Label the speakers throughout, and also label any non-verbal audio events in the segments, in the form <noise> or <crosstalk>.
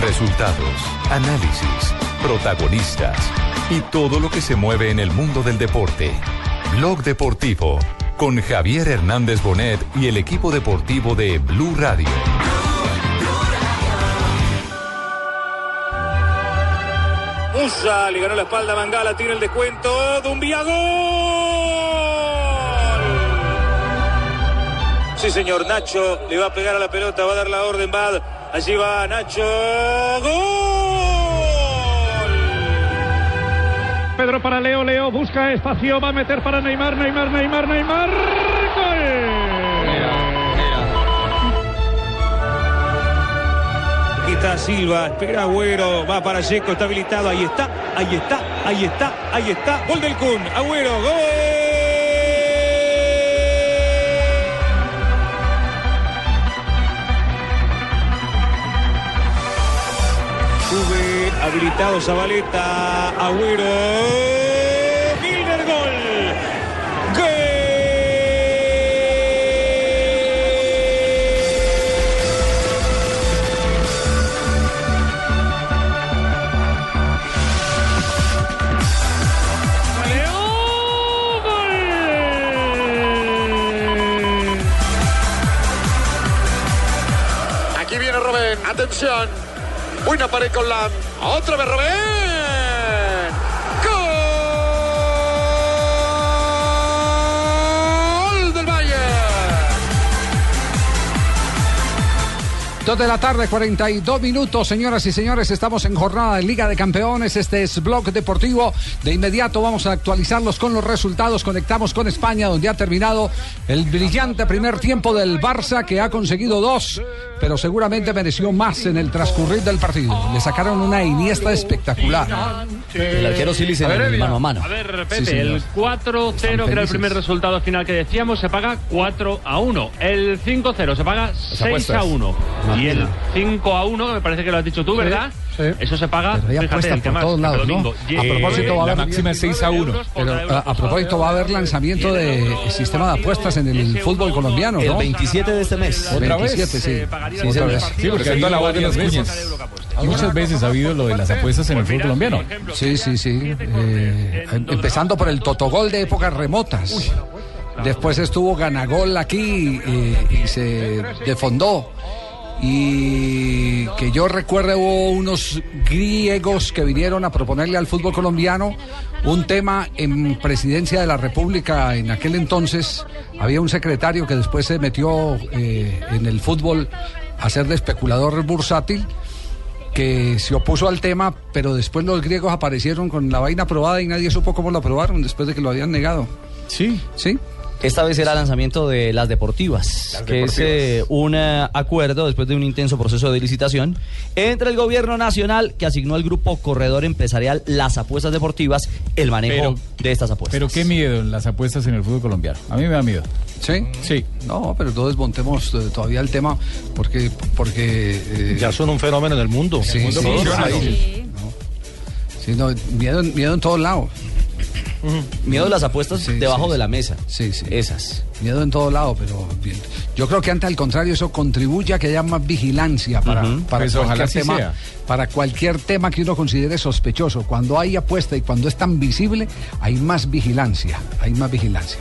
Speaker 1: Resultados, análisis, protagonistas y todo lo que se mueve en el mundo del deporte. Blog Deportivo con Javier Hernández Bonet y el equipo deportivo de Blue Radio.
Speaker 2: Musa le ganó la espalda a Mangala, tiene el descuento. Dumbia gol. Sí, señor Nacho le va a pegar a la pelota, va a dar la orden, Bad. Allí va Nacho. ¡Gol!
Speaker 3: Pedro para Leo, Leo busca espacio, va a meter para Neymar, Neymar, Neymar, Neymar.
Speaker 2: Aquí está Silva, espera Agüero, va para Checo, está habilitado, ahí está, ahí está, ahí está, ahí está. Gol del Kun, Agüero, gol. Habilitado Zabaleta, Agüero, Milner, gol.
Speaker 4: Aquí viene Robén, atención. Buena pared con Lam. Otra vez Robén. Gol del Bayern.
Speaker 5: Dos de la tarde, 42 minutos, señoras y señores. Estamos en jornada de Liga de Campeones. Este es Blog Deportivo. De inmediato vamos a actualizarlos con los resultados. Conectamos con España, donde ha terminado el brillante primer tiempo del Barça, que ha conseguido dos, pero seguramente mereció más en el transcurrir del partido. Le sacaron una iniesta espectacular.
Speaker 6: El arquero en el mano a mano.
Speaker 3: A ver, Pepe,
Speaker 5: Sí,
Speaker 3: el 4-0, que era el primer resultado final que decíamos, se paga 4 a 1. El 5-0 se paga 6
Speaker 6: apuestas.
Speaker 3: a 1. Y el 5 a 1, que me parece que lo has dicho tú, ¿verdad?
Speaker 5: sí.
Speaker 3: Eso se paga,
Speaker 5: Pero hay
Speaker 3: fíjate, el que
Speaker 5: por
Speaker 3: más,
Speaker 5: todos
Speaker 3: el
Speaker 5: lados, ¿no? A propósito, va a
Speaker 3: la
Speaker 5: haber-
Speaker 3: máxima es 6 a 1.
Speaker 5: Pero a, a propósito, va a haber lanzamiento de sistema de apuestas en el fútbol colombiano,
Speaker 6: El
Speaker 5: ¿no?
Speaker 6: 27 de este mes.
Speaker 5: El 27, sí.
Speaker 3: pagaría
Speaker 5: Sí,
Speaker 3: por
Speaker 5: otra
Speaker 3: el
Speaker 5: vez.
Speaker 7: Sí, porque
Speaker 3: que
Speaker 7: hay toda la voz de las
Speaker 3: veces puesto.
Speaker 7: Muchas veces ha habido lo de las apuestas en el fútbol colombiano.
Speaker 5: Sí, sí, sí. Eh, empezando por el totogol de épocas remotas. Después estuvo Ganagol aquí eh, y se defondó. Y que yo recuerdo hubo unos griegos que vinieron a proponerle al fútbol colombiano un tema en presidencia de la República en aquel entonces. Había un secretario que después se metió eh, en el fútbol a ser de especulador bursátil que se opuso al tema, pero después los griegos aparecieron con la vaina aprobada y nadie supo cómo lo aprobaron después de que lo habían negado.
Speaker 7: Sí.
Speaker 5: ¿Sí?
Speaker 6: Esta vez era lanzamiento de las deportivas, que es eh, un eh, acuerdo después de un intenso proceso de licitación entre el gobierno nacional que asignó al grupo corredor empresarial Las Apuestas Deportivas el manejo
Speaker 7: Pero-
Speaker 6: de estas apuestas.
Speaker 7: Pero qué miedo en las apuestas en el fútbol colombiano. A mí me da miedo.
Speaker 5: ¿Sí?
Speaker 7: Sí.
Speaker 5: No, pero no desmontemos eh, todavía el tema porque... porque eh,
Speaker 8: Ya son un fenómeno en el mundo.
Speaker 5: Sí,
Speaker 8: El mundo
Speaker 5: sí, sí.
Speaker 8: ¿no?
Speaker 5: sí, no, miedo, en- miedo en todos lados.
Speaker 6: Miedo de las apuestas
Speaker 5: Sí,
Speaker 6: debajo
Speaker 5: sí,
Speaker 6: de la mesa.
Speaker 5: Sí, sí.
Speaker 6: Esas.
Speaker 5: Miedo en todos lados, pero bien. yo creo que antes al contrario eso contribuye a que haya más vigilancia para,
Speaker 7: Pues
Speaker 5: cualquier tema,
Speaker 7: sea.
Speaker 5: para cualquier tema que uno considere sospechoso. Cuando hay apuesta y cuando es tan visible, hay más vigilancia, hay más vigilancia.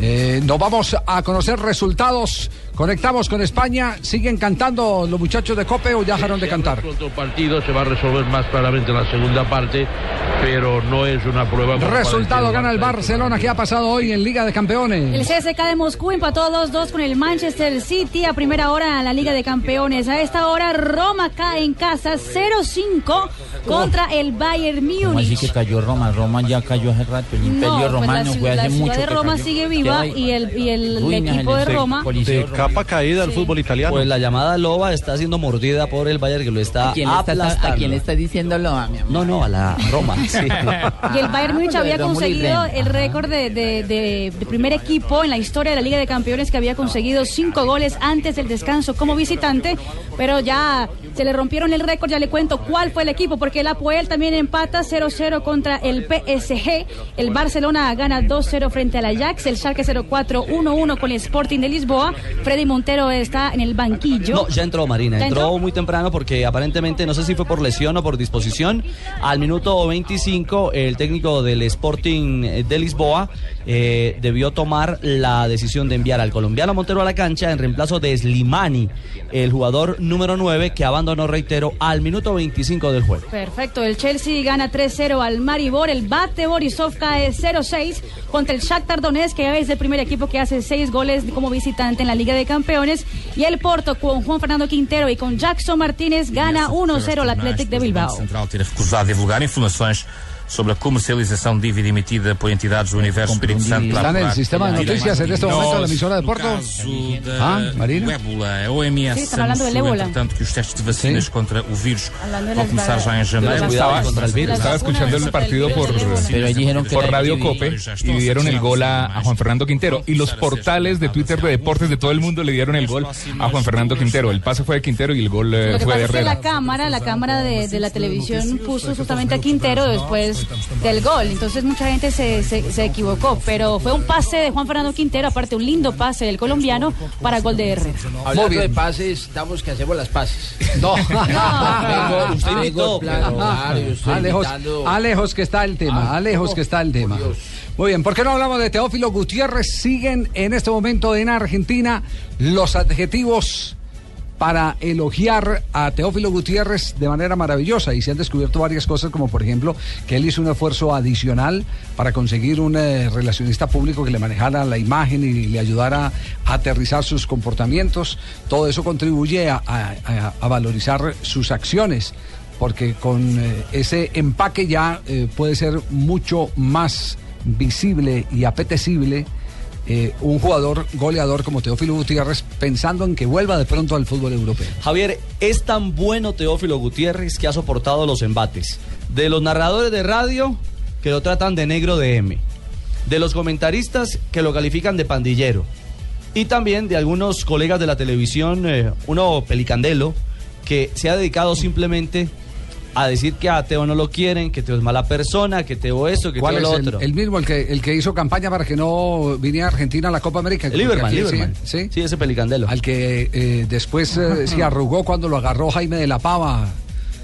Speaker 5: Eh, nos vamos a conocer resultados. Conectamos con España. ¿Siguen cantando los muchachos de Cope o ya dejaron de cantar?
Speaker 9: El partido se va a resolver más claramente en la segunda parte, pero no es una prueba.
Speaker 5: Resultado gana el Barcelona. ¿Qué ha pasado hoy en Liga de
Speaker 10: El
Speaker 5: Campeones?
Speaker 10: CSK de Moscú empató 2-2 con el Manchester City a primera hora en la Liga de Campeones. A esta hora Roma cae en casa 0-5 contra el Bayern
Speaker 11: ¿Cómo así que
Speaker 10: Múnich.
Speaker 11: cayó Roma? Roma ya cayó hace rato. El imperio
Speaker 10: No, pues la,
Speaker 11: romano
Speaker 10: ciudad-
Speaker 11: fue hace
Speaker 10: la ciudad
Speaker 11: mucho
Speaker 10: de Roma sigue
Speaker 11: ¿Qué
Speaker 10: viva y el, y el
Speaker 11: Ruinas,
Speaker 10: equipo
Speaker 11: el
Speaker 10: de Roma
Speaker 11: romano.
Speaker 8: Capa caída del fútbol italiano.
Speaker 6: Pues la llamada loba está siendo mordida por el Bayern que lo está
Speaker 11: ¿A quién,
Speaker 6: aplastando.
Speaker 11: ¿A quién le está diciendo loba, mi amor?
Speaker 6: No, no, a la Roma. <laughs> sí.
Speaker 10: Y el Bayern Múnich había conseguido el récord de, de- de- de primer equipo en la historia de la Liga de Campeones que había conseguido cinco goles antes del descanso como visitante, pero ya Se le rompieron el récord, ya le cuento cuál fue el equipo, porque el Apoel también empata 0-0 contra el PSG. El Barcelona gana 2-0 frente al Ajax. El Schalke 04 1-1 con el Sporting de Lisboa. Freddy Montero está en el banquillo.
Speaker 6: No, ya entró Marina,
Speaker 10: ¿Ya
Speaker 6: entró
Speaker 10: entró?
Speaker 6: muy temprano porque aparentemente, no sé si fue por lesión o por disposición, al minuto 25 el técnico del Sporting de Lisboa eh, debió tomar la decisión de enviar al colombiano Montero a la cancha en reemplazo de Slimani, el jugador número 9 que abandonó, reitero, al minuto 25 del juego.
Speaker 10: Perfecto, el Chelsea gana 3-0 al Maribor, el Bate Borisov cae 0-6 contra el Shakhtar Donetsk, que es el primer equipo que hace seis goles como visitante en la Liga de Campeones, y el Porto con Juan Fernando Quintero y con Jackson Martínez gana 1-0 al Athletic de Bilbao.
Speaker 12: Central ter recusado divulgar informações sobre a comercialização de dívida emitida por entidades do Universo Espírito Santo.
Speaker 5: ¿Está en el
Speaker 12: apurar
Speaker 5: sistema de
Speaker 12: a
Speaker 5: noticias en este
Speaker 12: No,
Speaker 5: momento de la emisora de Porto? Ah, Marina.
Speaker 12: ébola, a OMS
Speaker 10: Sí, están hablando del
Speaker 12: anunciou,
Speaker 10: ébola.
Speaker 12: entretanto, que os testes de vacinas contra o vírus vão começar já em janeiro. Estaba-
Speaker 13: escuchando el partido por, Radio Cope y dieron el gol a, a Juan Fernando Quintero. Y los portales de Twitter de deportes de todo el mundo le dieron el gol a Juan Fernando Quintero. El pase fue de Quintero y el gol eh,
Speaker 10: Lo que
Speaker 13: fue
Speaker 10: pasa
Speaker 13: de
Speaker 10: es que
Speaker 13: Herrera.
Speaker 10: la cámara, la cámara de, de la televisión puso justamente a Quintero después del gol. Entonces mucha gente se, se, se equivocó. Pero fue un pase de Juan Fernando Quintero, aparte un lindo pase del colombiano para gol de Herrera.
Speaker 14: Hablando de pases, estamos que hacemos las pases. <laughs> <laughs>
Speaker 5: No.
Speaker 14: Vengo, usted invitó,
Speaker 5: Alejos. Alejos que está el tema,
Speaker 14: Ah,
Speaker 5: Alejos
Speaker 14: no,
Speaker 5: que está el tema. Muy bien, ¿por qué no hablamos de Teófilo Gutiérrez? Siguen en este momento en Argentina los adjetivos para elogiar a Teófilo Gutiérrez de manera maravillosa y se han descubierto varias cosas como por ejemplo que él hizo un esfuerzo adicional para conseguir un eh, relacionista público que le manejara la imagen y le ayudara a aterrizar sus comportamientos. Todo eso contribuye a, valorizar sus acciones porque con eh, ese empaque ya eh, puede ser mucho más visible y apetecible eh, un jugador goleador como Teófilo Gutiérrez pensando en que vuelva de pronto al fútbol europeo.
Speaker 6: Javier, es tan bueno Teófilo Gutiérrez que ha soportado los embates. De los narradores de radio que lo tratan de negro de M, de los comentaristas que lo califican de pandillero. Y también de algunos colegas de la televisión, eh, uno pelicandelo, que se ha dedicado simplemente a decir que a Teo no lo quieren, que Teo es mala persona, que Teo esto, que
Speaker 5: ¿Cuál
Speaker 6: Teo
Speaker 5: es
Speaker 6: lo
Speaker 5: el,
Speaker 6: otro.
Speaker 5: el mismo, el que, el que hizo campaña para que no viniera a Argentina a la Copa América?
Speaker 6: El Lieberman,
Speaker 5: aquí sí,
Speaker 6: Lieberman.
Speaker 5: Sí,
Speaker 6: Sí, ese pelicandelo.
Speaker 5: Al que eh, después eh, <laughs> se arrugó cuando lo agarró Jaime de la Pava.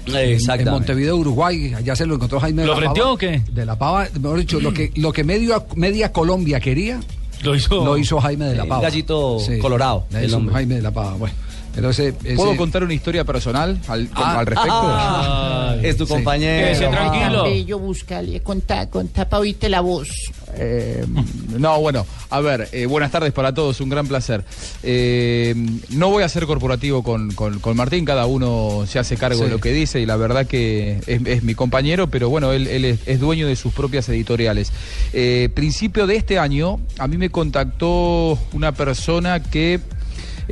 Speaker 5: en- En. Montevideo, Uruguay, allá se lo encontró Jaime de
Speaker 7: ¿Lo
Speaker 5: la Pava.
Speaker 7: frenteó o qué?
Speaker 5: De la Pava, mejor dicho, lo que, lo que medio, media Colombia quería,
Speaker 7: Lo hizo.
Speaker 5: lo hizo Jaime de la
Speaker 6: El
Speaker 5: Pava.
Speaker 6: gallito colorado,
Speaker 5: lo
Speaker 6: el.
Speaker 5: Jaime de la Pava, bueno. Ese,
Speaker 15: ¿Puedo contar una historia personal al, con-
Speaker 5: Ah,
Speaker 15: al respecto?
Speaker 6: Ah, es tu
Speaker 5: Sí.
Speaker 6: compañero.
Speaker 7: Quédese tranquilo.
Speaker 14: Bello, búscale, contá, contá pa' oírte la voz.
Speaker 15: Eh, no, bueno, a ver, eh, buenas tardes para todos, un gran placer. Eh, no voy a ser corporativo con, con- con Martín, cada uno se hace cargo
Speaker 5: Sí.
Speaker 15: de lo que dice y la verdad que es, es mi compañero, pero bueno, él, él es, es dueño de sus propias editoriales. Eh, principio de este año, a mí me contactó una persona que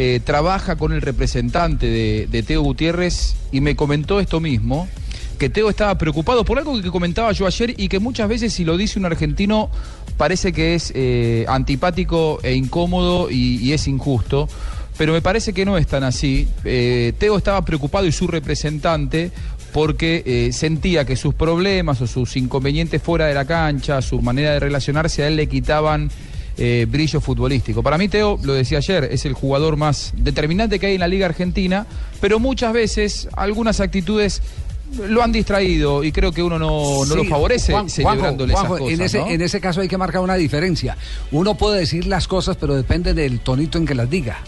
Speaker 15: eh, trabaja con el representante de, Teo Gutiérrez y me comentó esto mismo, que Teo estaba preocupado por algo que comentaba yo ayer y que muchas veces si lo dice un argentino parece que es eh, antipático e incómodo y, es injusto. Pero me parece que no es tan así. Eh, Teo estaba preocupado y su representante porque sentía que sus problemas o sus inconvenientes fuera de la cancha, su manera de relacionarse a él le quitaban eh, brillo futbolístico. Para mí, Teo, lo decía ayer, es el jugador más determinante que hay en la Liga Argentina, pero muchas veces algunas actitudes lo han distraído y creo que uno no, no lo favorece
Speaker 5: Juan-
Speaker 15: celebrándole
Speaker 5: Juanjo,
Speaker 15: esas cosas.
Speaker 5: en, ese,
Speaker 15: ¿no?
Speaker 5: en ese caso hay que marcar una diferencia. Uno puede decir las cosas, pero depende del tonito en que las diga.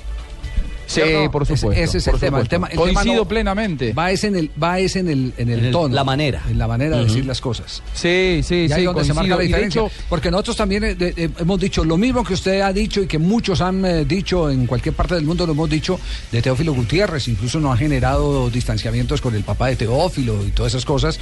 Speaker 15: Sí, por supuesto.
Speaker 5: Ese, es el tema. El tema, el tema
Speaker 15: Coincido
Speaker 5: no-
Speaker 15: plenamente.
Speaker 5: Va es en el, va es en el, en el
Speaker 6: En el-
Speaker 5: tono.
Speaker 6: la manera.
Speaker 5: En la manera de decir las cosas.
Speaker 15: Sí, sí,
Speaker 5: Y ahí
Speaker 15: sí,
Speaker 5: donde se marca la diferencia.
Speaker 15: hecho,
Speaker 5: Porque nosotros también eh, de- eh, hemos dicho lo mismo que usted ha dicho y que muchos han eh, dicho en cualquier parte del mundo, lo hemos dicho de Teófilo Gutiérrez. Incluso nos ha generado distanciamientos con el papá de Teófilo y todas esas cosas.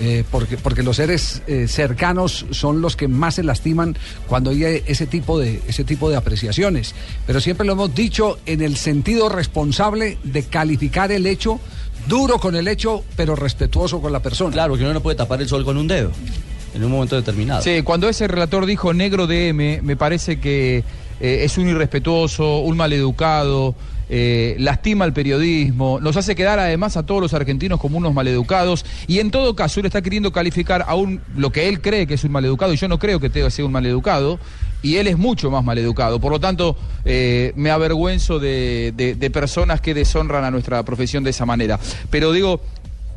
Speaker 5: eh, porque, porque los seres eh, cercanos son los que más se lastiman cuando hay ese tipo, de, ese tipo de apreciaciones. Pero siempre lo hemos dicho en el sentido responsable de calificar el hecho. Duro con el hecho, pero respetuoso con la persona.
Speaker 6: Claro, que uno no puede tapar el sol con un dedo en un momento determinado.
Speaker 15: Sí, cuando ese relator dijo negro DM, me parece que eh, es un irrespetuoso, un maleducado. eh, lastima al periodismo, nos hace quedar además a todos los argentinos como unos maleducados y en todo caso él está queriendo calificar a un, lo que él cree que es un maleducado y yo no creo que Teo sea un maleducado y él es mucho más maleducado. Por lo tanto, eh, me avergüenzo de, de- de personas que deshonran a nuestra profesión de esa manera. Pero digo,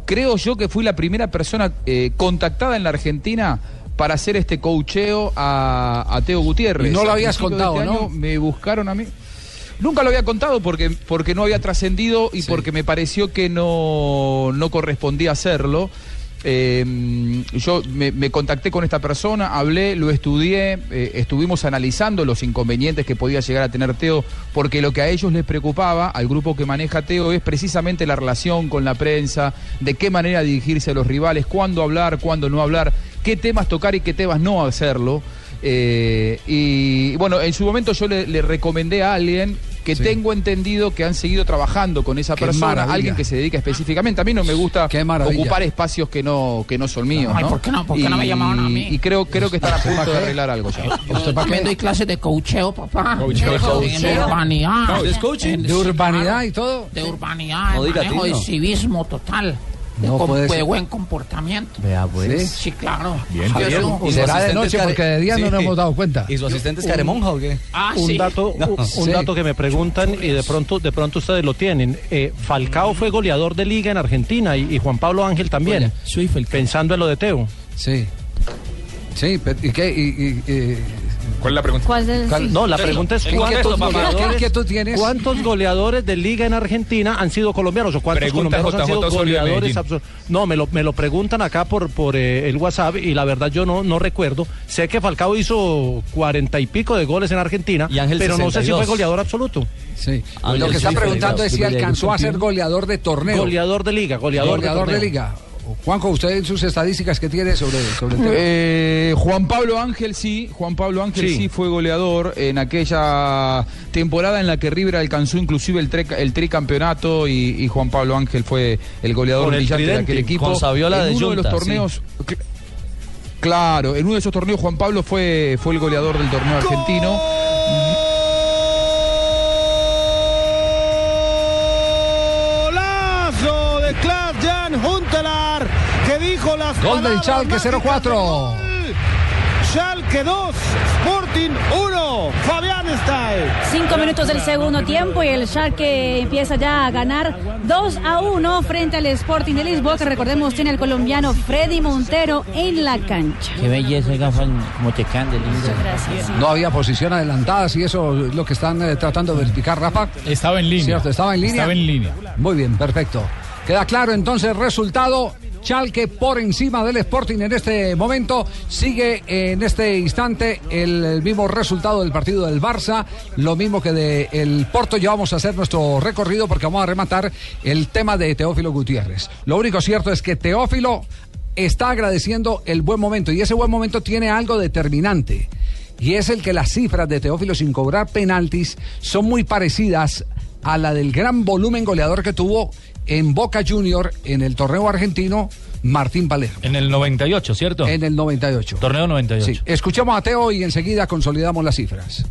Speaker 15: creo yo que fui la primera persona eh, contactada en la Argentina para hacer este coacheo a, a Teo Gutiérrez.
Speaker 5: Y no lo habías contado,
Speaker 15: este
Speaker 5: ¿no?
Speaker 15: Me buscaron a mí. Nunca lo había contado porque, porque no había trascendido y porque me pareció que no, no correspondía hacerlo. Eh, yo me, contacté con esta persona, hablé, lo estudié, eh, estuvimos analizando los inconvenientes que podía llegar a tener Teo, porque lo que a ellos les preocupaba, al grupo que maneja Teo, es precisamente la relación con la prensa, de qué manera dirigirse a los rivales, cuándo hablar, cuándo no hablar, qué temas tocar y qué temas no hacerlo. Eh, y bueno, en su momento yo le recomendé a alguien que tengo entendido que han seguido trabajando con esa
Speaker 5: Qué
Speaker 15: persona,
Speaker 5: maravilla.
Speaker 15: alguien que se dedica específicamente. A mí no me gusta ocupar espacios que no, que no son míos.
Speaker 14: Ay,
Speaker 15: ¿no?
Speaker 14: ¿por qué no? ¿Por qué no me llamaron a mí?
Speaker 15: Y creo, creo que están a
Speaker 14: ¿Usted
Speaker 15: punto de arreglar algo ya.
Speaker 14: Yo también doy clases de coacheo, papá.
Speaker 5: Coacheo.
Speaker 14: De, urbanidad. En-
Speaker 5: ¿De urbanidad y todo?
Speaker 14: De urbanidad,
Speaker 5: No
Speaker 14: manejo de civismo total. De,
Speaker 5: No puede
Speaker 14: de
Speaker 5: ser.
Speaker 14: buen comportamiento.
Speaker 6: Vea,
Speaker 5: pues.
Speaker 14: Sí, claro.
Speaker 5: Bien, Javier.
Speaker 14: soy-
Speaker 5: ¿Y será de noche? Porque de día no nos hemos dado cuenta.
Speaker 6: ¿Y su asistente es
Speaker 16: Un-
Speaker 6: Caremonja o qué?
Speaker 14: Ah,
Speaker 16: un
Speaker 14: sí.
Speaker 16: dato, un, un
Speaker 6: Sí.
Speaker 16: dato que me preguntan y de pronto, de pronto ustedes lo tienen. Eh, Falcao fue goleador de liga en Argentina y, y Juan Pablo Ángel también. Pensando en lo de Teo.
Speaker 5: Sí. Sí, pero ¿y qué? Y, y- y-
Speaker 13: ¿Cuál es la pregunta?
Speaker 10: ¿Cuál es el-
Speaker 16: No, la
Speaker 10: sí.
Speaker 16: pregunta es
Speaker 5: ¿Qué
Speaker 16: cuántos goleadores,
Speaker 5: ¿Qué inquietud tienes?
Speaker 16: cuántos goleadores de liga en Argentina han sido colombianos o cuántos
Speaker 13: Pregunta
Speaker 16: colombianos han sido goleadores. No, me lo, me lo preguntan acá por, por eh, el WhatsApp y la verdad yo no, no recuerdo. Sé que Falcao hizo cuarenta y pico de goles en Argentina,
Speaker 6: Y Ángel
Speaker 16: pero no sé si
Speaker 6: 62.
Speaker 16: fue goleador absoluto.
Speaker 5: Sí.
Speaker 6: Ángel
Speaker 5: Lo que está preguntando es si alcanzó a ser goleador de torneo.
Speaker 16: Goleador de liga, goleador,
Speaker 5: Goleador de, liga. Juanjo, usted en sus estadísticas que tiene sobre, sobre el tema.
Speaker 15: Eh, Juan Pablo Ángel sí, Juan Pablo Ángel sí.
Speaker 16: Sí.
Speaker 15: fue goleador en aquella temporada en la que River alcanzó inclusive el, tre- el tricampeonato y, y Juan Pablo Ángel fue el goleador
Speaker 16: el
Speaker 15: brillante de aquel equipo.
Speaker 6: con Saviola
Speaker 15: en
Speaker 6: de
Speaker 15: uno de los torneos. cl- Claro, en uno de esos torneos Juan Pablo fue, fue el goleador del torneo argentino.
Speaker 17: Dijo las
Speaker 5: Gol del
Speaker 17: mágicas
Speaker 5: 0-4.
Speaker 17: del gol. Schalke 2, Sporting 1, Fabián Stay.
Speaker 10: Cinco minutos del segundo tiempo y el Schalke empieza ya a ganar 2 a 1 frente al Sporting de Lisboa, que recordemos tiene el colombiano Freddy Montero en la cancha.
Speaker 14: Qué belleza, como te caen de lindo.
Speaker 10: Gracias.
Speaker 5: No había posición adelantada, si eso es lo que están eh, tratando de verificar, Rafa.
Speaker 7: Estaba en línea.
Speaker 5: Cierto, estaba en línea.
Speaker 7: Estaba en línea.
Speaker 5: Muy bien, perfecto. Queda claro entonces resultado. Chalque por encima del Sporting en este momento. Sigue en este instante el, mismo resultado del partido del Barça. Lo mismo que del Porto. Ya vamos a hacer nuestro recorrido porque vamos a rematar el tema de Teófilo Gutiérrez. Lo único cierto es que Teófilo está agradeciendo el buen momento y ese buen momento tiene algo determinante. Y es el que las cifras de Teófilo sin cobrar penaltis son muy parecidas a la del gran volumen goleador que tuvo en Boca Junior en el torneo argentino Martín Palermo.
Speaker 18: En el 98, ¿cierto?
Speaker 5: En el 98.
Speaker 18: Torneo 98.
Speaker 5: Sí. Escuchamos a Teo y enseguida consolidamos las cifras.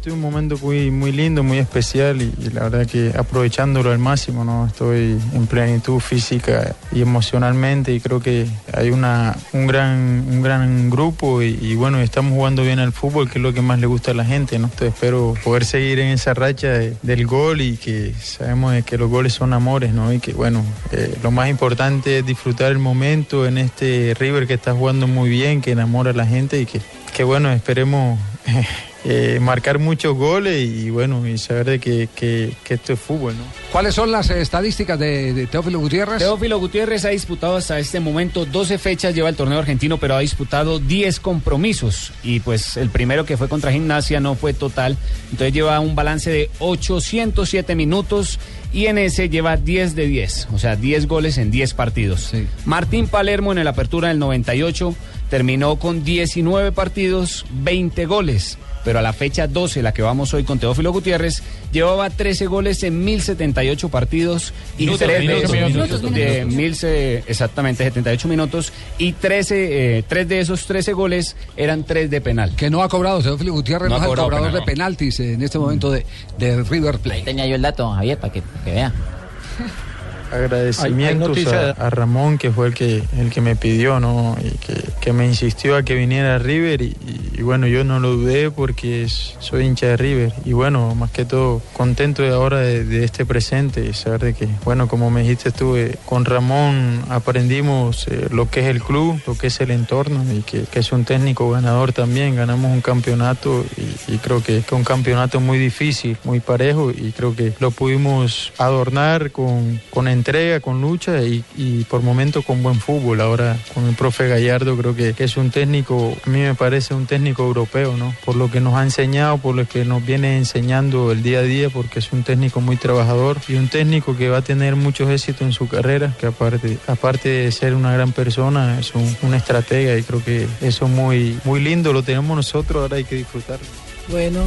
Speaker 19: Este es un momento muy, muy lindo, muy especial y, la verdad que aprovechándolo al máximo, ¿no? Estoy en plenitud física y emocionalmente y creo que hay una, un, gran, un gran grupo y, bueno, estamos jugando bien al fútbol, que es lo que más le gusta a la gente, ¿no? Entonces espero poder seguir en esa racha de- del gol y que sabemos que los goles son amores, ¿no? Y que bueno, eh, lo más importante es disfrutar el momento en este River que está jugando muy bien, que enamora a la gente y que, que bueno, esperemos... <laughs> eh, marcar muchos goles y bueno, y saber de que, que- que esto es fútbol, ¿no?
Speaker 5: ¿Cuáles son las eh, estadísticas de, de Teófilo Gutiérrez?
Speaker 20: Teófilo Gutiérrez ha disputado hasta este momento 12 fechas, lleva el torneo argentino, pero ha disputado 10 compromisos. Y pues el primero que fue contra Gimnasia no fue total. Entonces lleva un balance de 807 minutos y en ese lleva 10 de 10. O sea, 10 goles en 10 partidos. Martín Palermo en el apertura del 98 terminó con 19 partidos, 20 goles. Pero a la fecha 12, la que vamos hoy con Teófilo Gutiérrez, llevaba 13 goles en 1078 partidos y
Speaker 7: Minutos,
Speaker 20: 3 de
Speaker 7: minutos,
Speaker 20: esos,
Speaker 7: minutos,
Speaker 20: de
Speaker 7: minutos.
Speaker 20: 1000 se- exactamente 78 minutos y 13 eh, tres de esos 13 goles eran 3 de penal.
Speaker 5: Que no ha cobrado Teófilo Gutiérrez,
Speaker 20: No
Speaker 5: no,
Speaker 20: ha
Speaker 5: es el
Speaker 20: cobrado
Speaker 5: cobrador
Speaker 20: penal,
Speaker 5: de penaltis en este momento de, de River Plate.
Speaker 11: Tenía yo el dato, Javier, para que, para que vea.
Speaker 19: Agradecimientos a, a Ramón que fue el que el que me pidió no y que, que me insistió a que viniera a River y, y bueno yo no lo dudé porque soy hincha de River. Y bueno más que todo contento de ahora de, de este presente y saber de que bueno como me dijiste tú eh, con Ramón aprendimos eh, lo que es el club lo que es el entorno y que, que es un técnico ganador también. Ganamos un campeonato y, y creo que es un campeonato muy difícil muy parejo y creo que lo pudimos adornar con, con entrega, con lucha y, por momentos con buen fútbol. Ahora con el profe Gallardo creo que, que es un técnico, a mí me parece un técnico europeo, ¿no? Por lo que nos ha enseñado, por lo que nos viene enseñando el día a día, porque es un técnico muy trabajador y un técnico que va a tener muchos éxitos en su carrera, que aparte, aparte de ser una gran persona, es un, un estratega y creo que eso es muy, muy lindo, lo tenemos nosotros, ahora hay que disfrutarlo.
Speaker 18: Bueno,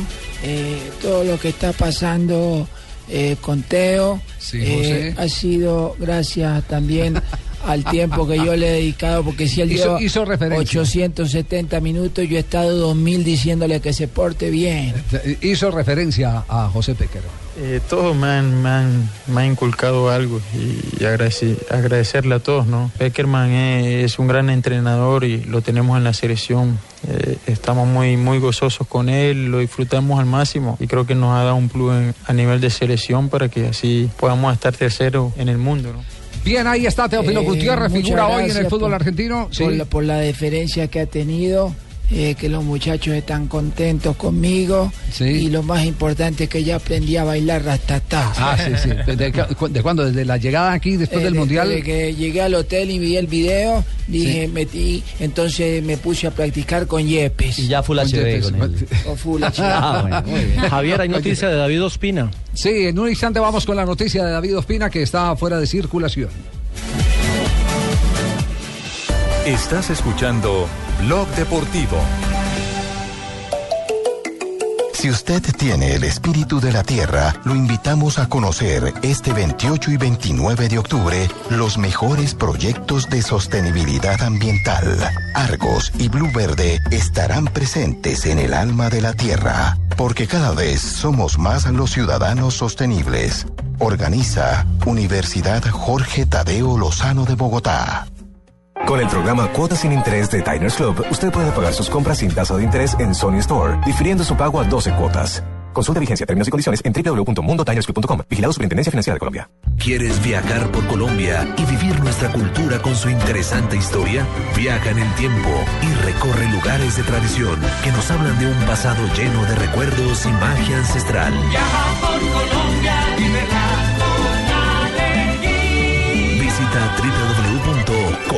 Speaker 18: eh, todo lo que está pasando eh, con Teo
Speaker 5: Sí,
Speaker 18: eh,
Speaker 5: José.
Speaker 18: ha sido gracias también <laughs> al tiempo que yo le he dedicado, porque si él
Speaker 5: Hizo-
Speaker 18: lleva
Speaker 5: hizo referencia.
Speaker 18: 870 minutos, yo he estado 2000 diciéndole que se porte bien.
Speaker 5: Hizo referencia a José Pequero.
Speaker 19: Eh, todos me han, me, han, me han inculcado algo y, y agradeci- agradecerle a todos, ¿no? Peckerman es, es un gran entrenador y lo tenemos en la selección. Eh, estamos muy, muy gozosos con él, lo disfrutamos al máximo y creo que nos ha dado un plus en- a nivel de selección para que así podamos estar tercero en el mundo, ¿no?
Speaker 5: Bien, ahí está Teófilo
Speaker 18: Eh,
Speaker 5: Gutiérrez, figura hoy en el fútbol
Speaker 18: por-
Speaker 5: argentino. Sí.
Speaker 18: Por, la, por la deferencia que ha tenido, eh, que los muchachos están contentos conmigo y lo más importante es que ya aprendí a bailar rastatá.
Speaker 5: Ah, sí, sí. <laughs> ¿De, cu- de cuándo? ¿Desde la llegada aquí, después
Speaker 18: Eh,
Speaker 5: del
Speaker 18: desde
Speaker 5: Mundial?
Speaker 18: que llegué al hotel y vi el video, dije, metí, entonces me puse a practicar con Yepes.
Speaker 6: Y ya Full
Speaker 5: Con
Speaker 6: HD
Speaker 5: Yepes.
Speaker 6: con él. <laughs>
Speaker 18: O Full HD.
Speaker 6: Ah, bueno, muy bien. <laughs>
Speaker 8: Javier, hay noticia de David Ospina.
Speaker 5: Sí, en un instante vamos con la noticia de David Ospina que está fuera de circulación.
Speaker 1: Estás escuchando Blog Deportivo.
Speaker 21: Si usted tiene el espíritu de la tierra, lo invitamos a conocer este 28 y 29 de octubre los mejores proyectos de sostenibilidad ambiental. Argos y Blue Verde estarán presentes en el alma de la tierra, porque cada vez somos más los ciudadanos sostenibles. Organiza Universidad Jorge Tadeo Lozano de Bogotá.
Speaker 22: Con el programa Cuotas sin Interés de Diners Club, usted puede pagar sus compras sin tasa de interés en Sony Store, difiriendo su pago a 12 cuotas. Consulta vigencia, términos y condiciones en www.mundotinersclub.com. Vigilado Superintendencia Financiera de Colombia.
Speaker 23: ¿Quieres viajar por Colombia y vivir nuestra cultura con su interesante historia? Viaja en el tiempo y recorre lugares de tradición que nos hablan de un pasado lleno de recuerdos y magia ancestral.
Speaker 24: Viaja por Colombia, vívela con alegría.
Speaker 23: Visita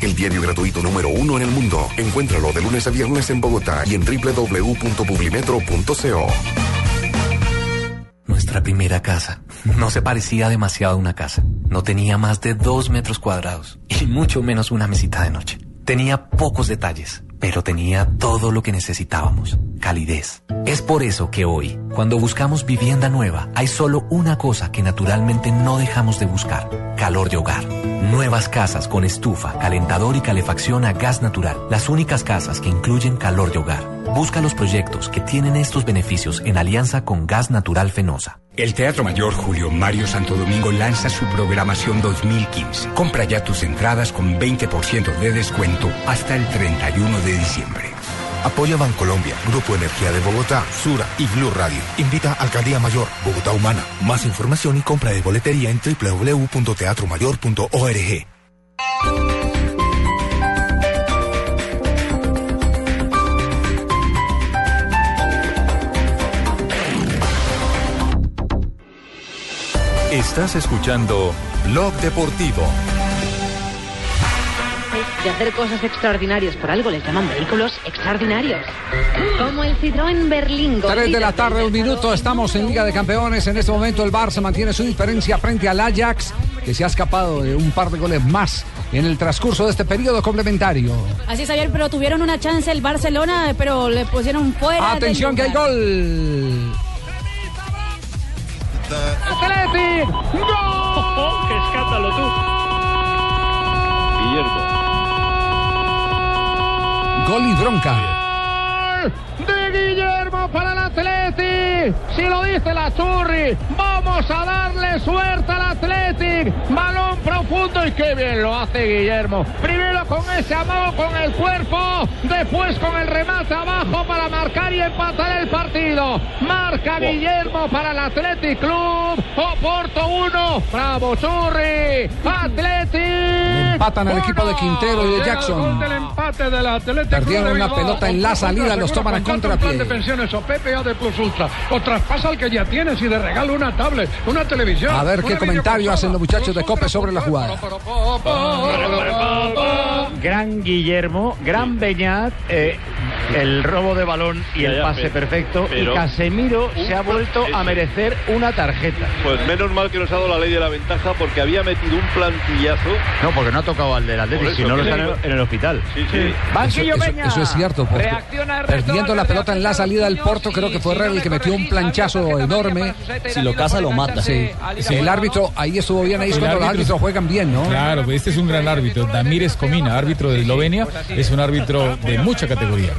Speaker 25: El diario gratuito número uno en el mundo. Encuéntralo de lunes a viernes en Bogotá y en www.publimetro.co.
Speaker 26: Nuestra primera casa. No se parecía demasiado a una casa. No tenía más de dos metros cuadrados y mucho menos una mesita de noche. Tenía pocos detalles, pero tenía todo lo que necesitábamos. Calidez. Es por eso que hoy, cuando buscamos vivienda nueva, hay solo una cosa que naturalmente no dejamos de buscar. Calor de hogar. Nuevas casas con estufa, calentador y calefacción a gas natural. Las únicas casas que incluyen calor de hogar. Busca los proyectos que tienen estos beneficios en alianza con Gas Natural Fenosa.
Speaker 27: El Teatro Mayor Julio Mario Santo Domingo lanza su programación 2015. Compra ya tus entradas con 20% de descuento hasta el 31 de diciembre.
Speaker 28: Apoya Bancolombia, Grupo Energía de Bogotá, Sura y Blue Radio. Invita Alcaldía Mayor, Bogotá Humana. Más información y compra de boletería en www.teatromayor.org.
Speaker 1: Estás escuchando Blog Deportivo.
Speaker 29: De hacer cosas extraordinarias por algo les llaman vehículos extraordinarios. Como el Citroën Berlingo.
Speaker 5: 3 de la tarde, un minuto, estamos en Liga de Campeones. En este momento el Barça mantiene su diferencia frente al Ajax, que se ha escapado de un par de goles más en el transcurso de este periodo complementario.
Speaker 10: Así es, ayer, pero tuvieron una chance el Barcelona, pero le pusieron fuera.
Speaker 5: Atención que hay gol.
Speaker 30: ¡Atleti! ¡Gol! ¡Qué <laughs> escándalo tú!
Speaker 31: Guillermo.
Speaker 5: Gol y bronca.
Speaker 30: de Guillermo para el Athletic. Si lo dice la Churri, vamos a darle suerte al Athletic. Balón profundo y qué bien lo hace Guillermo. Primero con ese amor con el cuerpo, después con el remate abajo para marcar y empatar el partido. Marca Guillermo para el Athletic Club. Oporto 1. Bravo Churri. Athletic.
Speaker 5: Empatan al equipo de Quintero y de Jackson.
Speaker 30: del empate del
Speaker 5: Perdieron
Speaker 30: Bilbao.
Speaker 5: pelota en la salida, los toman a contrapié.
Speaker 30: de pensiones o de Plus Ultra. O traspasa al que ya tienes y de regalo una tablet, una televisión.
Speaker 5: A ver qué comentario hacen los muchachos de Cope sobre la jugada.
Speaker 32: Gran Guillermo, gran Beñat, eh, el robo de balón y
Speaker 31: Ya,
Speaker 32: el pase perfecto.
Speaker 31: pero-
Speaker 32: y Casemiro se ha vuelto a merecer una tarjeta.
Speaker 31: Pues menos mal que nos ha dado la ley de la ventaja porque había metido un plantillazo.
Speaker 32: No, porque no ha tocado al del Atlético, si no lo
Speaker 31: ¿qué
Speaker 32: está en el,
Speaker 31: digo?
Speaker 32: en el hospital.
Speaker 31: Sí, sí.
Speaker 32: Banquillo
Speaker 5: Eso- eso-
Speaker 32: Peña.
Speaker 5: eso es cierto, porque
Speaker 32: Reacciona el
Speaker 5: perdiendo la pelota en la salida del Porto, creo que fue Herrera el que metió un planchazo enorme.
Speaker 6: Si lo caza, lo mata.
Speaker 5: Sí, sí, el árbitro ahí estuvo bien, ahí es
Speaker 7: El
Speaker 5: cuando los
Speaker 7: árbitro-
Speaker 5: árbitros juegan bien, ¿no?
Speaker 7: Claro, pues este es un gran árbitro. Damir Escomina, árbitro de Eslovenia, es un árbitro de mucha categoría.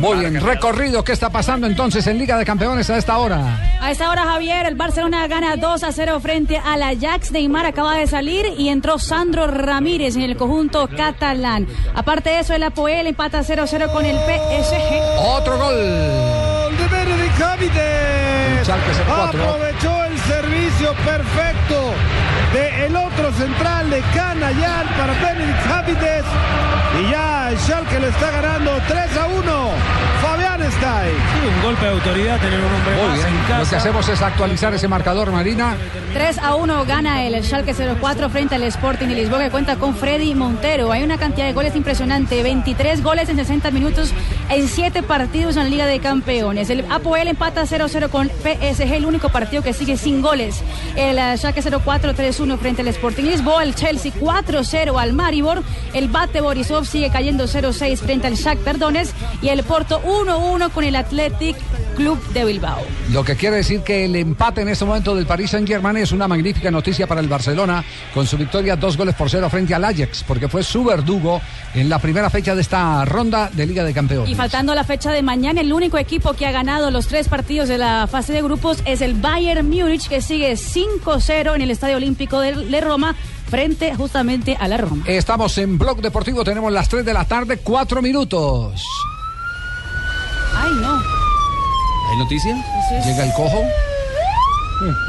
Speaker 5: Muy bien, recorrido, ¿qué está pasando entonces en Liga de Campeones a esta hora?
Speaker 10: A esta hora, Javier, el Barcelona gana 2 a 0 frente al Ajax. Neymar acaba de salir y entró Sandro Ramírez en el conjunto catalán. Aparte de eso, el Apoel empata 0-0 con el PSG.
Speaker 5: Otro gol.
Speaker 17: Gol de
Speaker 5: 04.
Speaker 17: Aprovechó el servicio perfecto de el otro central de Canayán para Benedict Javides. Y ya el Schalke lo está ganando 3 a 1. Fabián está ahí.
Speaker 33: un golpe de autoridad tener un hombre
Speaker 5: Muy
Speaker 33: más
Speaker 5: bien,
Speaker 33: en
Speaker 5: lo que hacemos es actualizar ese marcador, Marina.
Speaker 10: 3 a 1 gana el Schalke 04 frente al Sporting de Lisboa que cuenta con Freddy Montero. Hay una cantidad de goles impresionante, 23 goles en 60 minutos en 7 partidos en Liga de Campeones. El Apoel empata 0-0 con PSG, el único partido que sigue sin goles. El eh, Schalke 04 3-1 frente al Sporting Lisboa, el Chelsea 4-0 al Maribor, el Bate Borisov sigue cayendo 0-6 frente al Shakhtar Donetsk y el Porto 1-1 con el Athletic Club de Bilbao.
Speaker 5: Lo que quiere decir que el empate en este momento del Paris Saint Germain es una magnífica noticia para el Barcelona con su victoria dos goles por cero frente al Ajax, porque fue su verdugo en la primera fecha de esta ronda de Liga de Campeones.
Speaker 10: Y faltando la fecha de mañana, el único equipo que ha ganado los tres partidos de la fase de grupos es el Bayern Múnich, que sigue 5-0 en el Estadio Olímpico de, de Roma, frente justamente a la Roma.
Speaker 5: Estamos en Blog Deportivo, tenemos las 3 de la tarde, 4 minutos.
Speaker 10: Ay, no.
Speaker 6: ¿Hay noticia?
Speaker 5: Llega el cojo.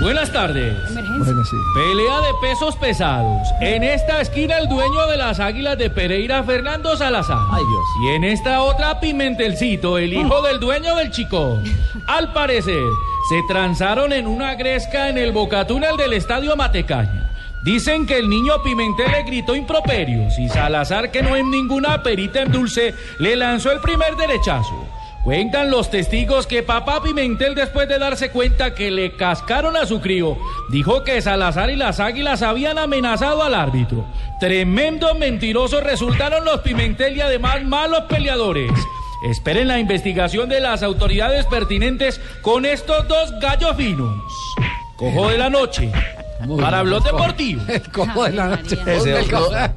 Speaker 34: Buenas tardes.
Speaker 5: Bueno, sí.
Speaker 34: Pelea de pesos pesados. En esta esquina el dueño de las águilas de Pereira, Fernando Salazar.
Speaker 6: Ay, Dios.
Speaker 34: Y en esta otra, Pimentelcito, el hijo del dueño del chico. Al parecer, se transaron en una gresca en el bocatúnel del estadio Matecaña. Dicen que el niño Pimentel le gritó improperios y Salazar, que no es ninguna perita en dulce, le lanzó el primer derechazo. Cuentan los testigos que papá Pimentel, después de darse cuenta que le cascaron a su crío, dijo que Salazar y las águilas habían amenazado al árbitro. Tremendos mentirosos resultaron los Pimentel y además malos peleadores. Esperen la investigación de las autoridades pertinentes con estos dos gallos finos. Cojo de la noche. Para Blog <laughs> Deportivo. <laughs>
Speaker 5: ¿Cómo de la noche?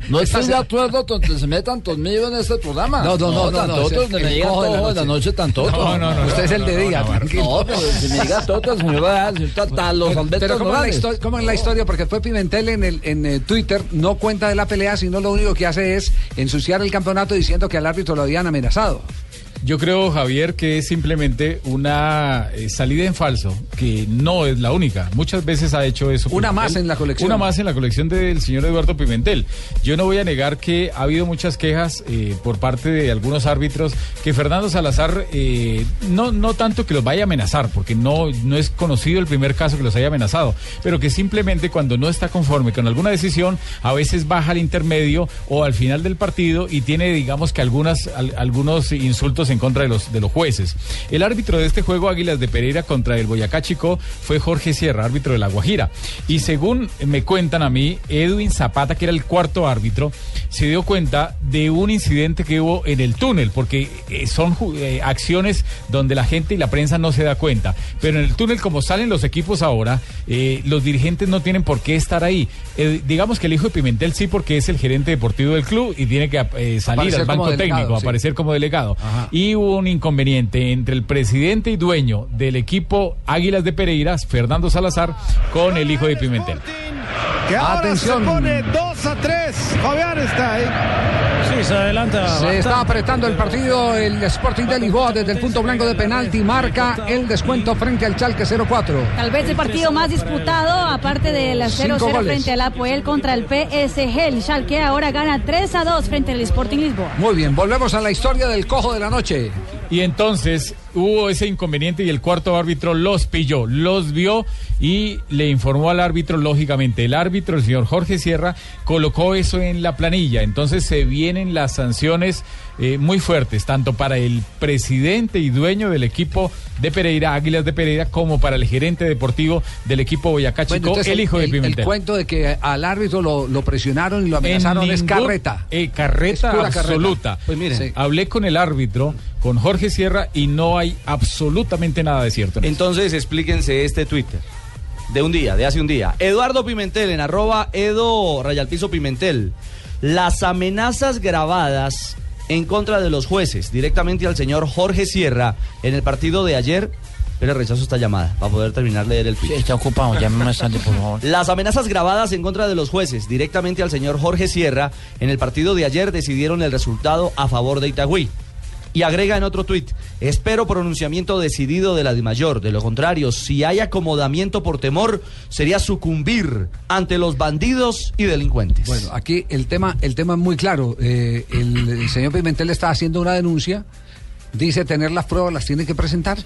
Speaker 35: No estoy de acuerdo con que se metan conmigo en este programa.
Speaker 5: No, no, no, no,
Speaker 35: tan
Speaker 5: no, ese-
Speaker 35: me diga
Speaker 5: cojo de la
Speaker 35: todo de la
Speaker 5: noche.
Speaker 35: noche tan toto.
Speaker 5: No, no, no, Usted es el de día, tranquilo.
Speaker 35: No, pero si me diga toto, el señor va a los
Speaker 5: Pero,
Speaker 35: Alberto
Speaker 5: pero ¿cómo, es la
Speaker 35: Morales.
Speaker 5: histo- cómo es la historia? Porque fue Pimentel en, el, en eh, Twitter, no cuenta de la pelea, sino lo único que hace es ensuciar el campeonato diciendo que al árbitro lo habían amenazado.
Speaker 7: Yo creo, Javier, que es simplemente una eh, salida en falso, que no es la única. Muchas veces ha hecho eso.
Speaker 5: Una
Speaker 7: Pimentel.
Speaker 5: más en la colección.
Speaker 7: Una más en la colección del señor Eduardo Pimentel. Yo no voy a negar que ha habido muchas quejas eh, por parte de algunos árbitros que Fernando Salazar, eh, no, no tanto que los vaya a amenazar, porque no, no es conocido el primer caso que los haya amenazado, pero que simplemente cuando no está conforme con alguna decisión, a veces baja al intermedio o al final del partido y tiene, digamos que algunas, al- algunos insultos en contra de los, de los jueces. El árbitro de este juego, Águilas de Pereira contra el Boyacá Chico, fue Jorge Sierra, árbitro de La Guajira. Y según me cuentan a mí, Edwin Zapata, que era el cuarto árbitro, se dio cuenta de un incidente que hubo en el túnel, porque eh, son eh, acciones donde la gente y la prensa no se da cuenta. Pero en el túnel, como salen los equipos ahora, eh, los dirigentes no tienen por qué estar ahí. Eh, digamos que el hijo de Pimentel sí, porque es el gerente deportivo del club y tiene que salir
Speaker 5: Aparecer
Speaker 7: al banco
Speaker 5: delegado,
Speaker 7: técnico,
Speaker 5: sí.
Speaker 7: aparecer como delegado. Y hubo un inconveniente entre el presidente y dueño del equipo Águilas de Pereiras, Fernando Salazar, con el hijo de Pimentel.
Speaker 17: Que ahora
Speaker 5: Atención.
Speaker 17: se pone 2 a 3. Fabián está ahí.
Speaker 33: Se adelanta.
Speaker 5: Se está apretando el partido el Sporting de Lisboa desde el punto blanco de penalti. Marca el descuento frente al Chalque 0-4.
Speaker 10: Tal vez el partido más disputado, aparte del
Speaker 5: Cinco
Speaker 10: 0-0
Speaker 5: goles.
Speaker 10: frente al Apoel contra el PSG. El Schalke ahora gana 3 a 2 frente al Sporting Lisboa.
Speaker 5: Muy bien, volvemos a la historia del cojo de la noche.
Speaker 7: Y entonces hubo ese inconveniente y el cuarto árbitro los pilló, los vio y le informó al árbitro, lógicamente. El árbitro, el señor Jorge Sierra, colocó eso en la planilla. Entonces se vienen las sanciones eh, muy fuertes, tanto para el presidente y dueño del equipo de Pereira, Águilas de Pereira, como para el gerente deportivo del equipo Boyacá Chico, el hijo de
Speaker 5: el,
Speaker 7: Pimentel.
Speaker 5: cuento de que al árbitro lo, lo presionaron y lo amenazaron es carreta.
Speaker 7: eh, carreta
Speaker 5: Es pura carreta.
Speaker 7: absoluta.
Speaker 5: Pues miren.
Speaker 7: Sí. Hablé con el árbitro, con Jorge Sierra, y no hay absolutamente nada de cierto. en eso.
Speaker 6: Entonces explíquense este Twitter. De un día, de hace un día. Eduardo Pimentel en arroba Edo Rayalpizo Pimentel. Las amenazas grabadas en contra de los jueces directamente al señor Jorge Sierra en el partido de ayer. Pero rechazo esta llamada para poder terminar de leer el tweet.
Speaker 35: está ocupado, llámeme más tarde, por favor. <laughs>
Speaker 6: Las amenazas grabadas en contra de los jueces directamente al señor Jorge Sierra en el partido de ayer decidieron el resultado a favor de Itagüí. Y agrega en otro tuit, espero pronunciamiento decidido de la DIMAYOR. De lo contrario, si hay acomodamiento por temor, sería sucumbir ante los bandidos y delincuentes.
Speaker 5: Bueno, aquí el tema, el tema es muy claro. Eh, el, el señor Pimentel está haciendo una denuncia. Dice tener las pruebas, las tiene que presentar.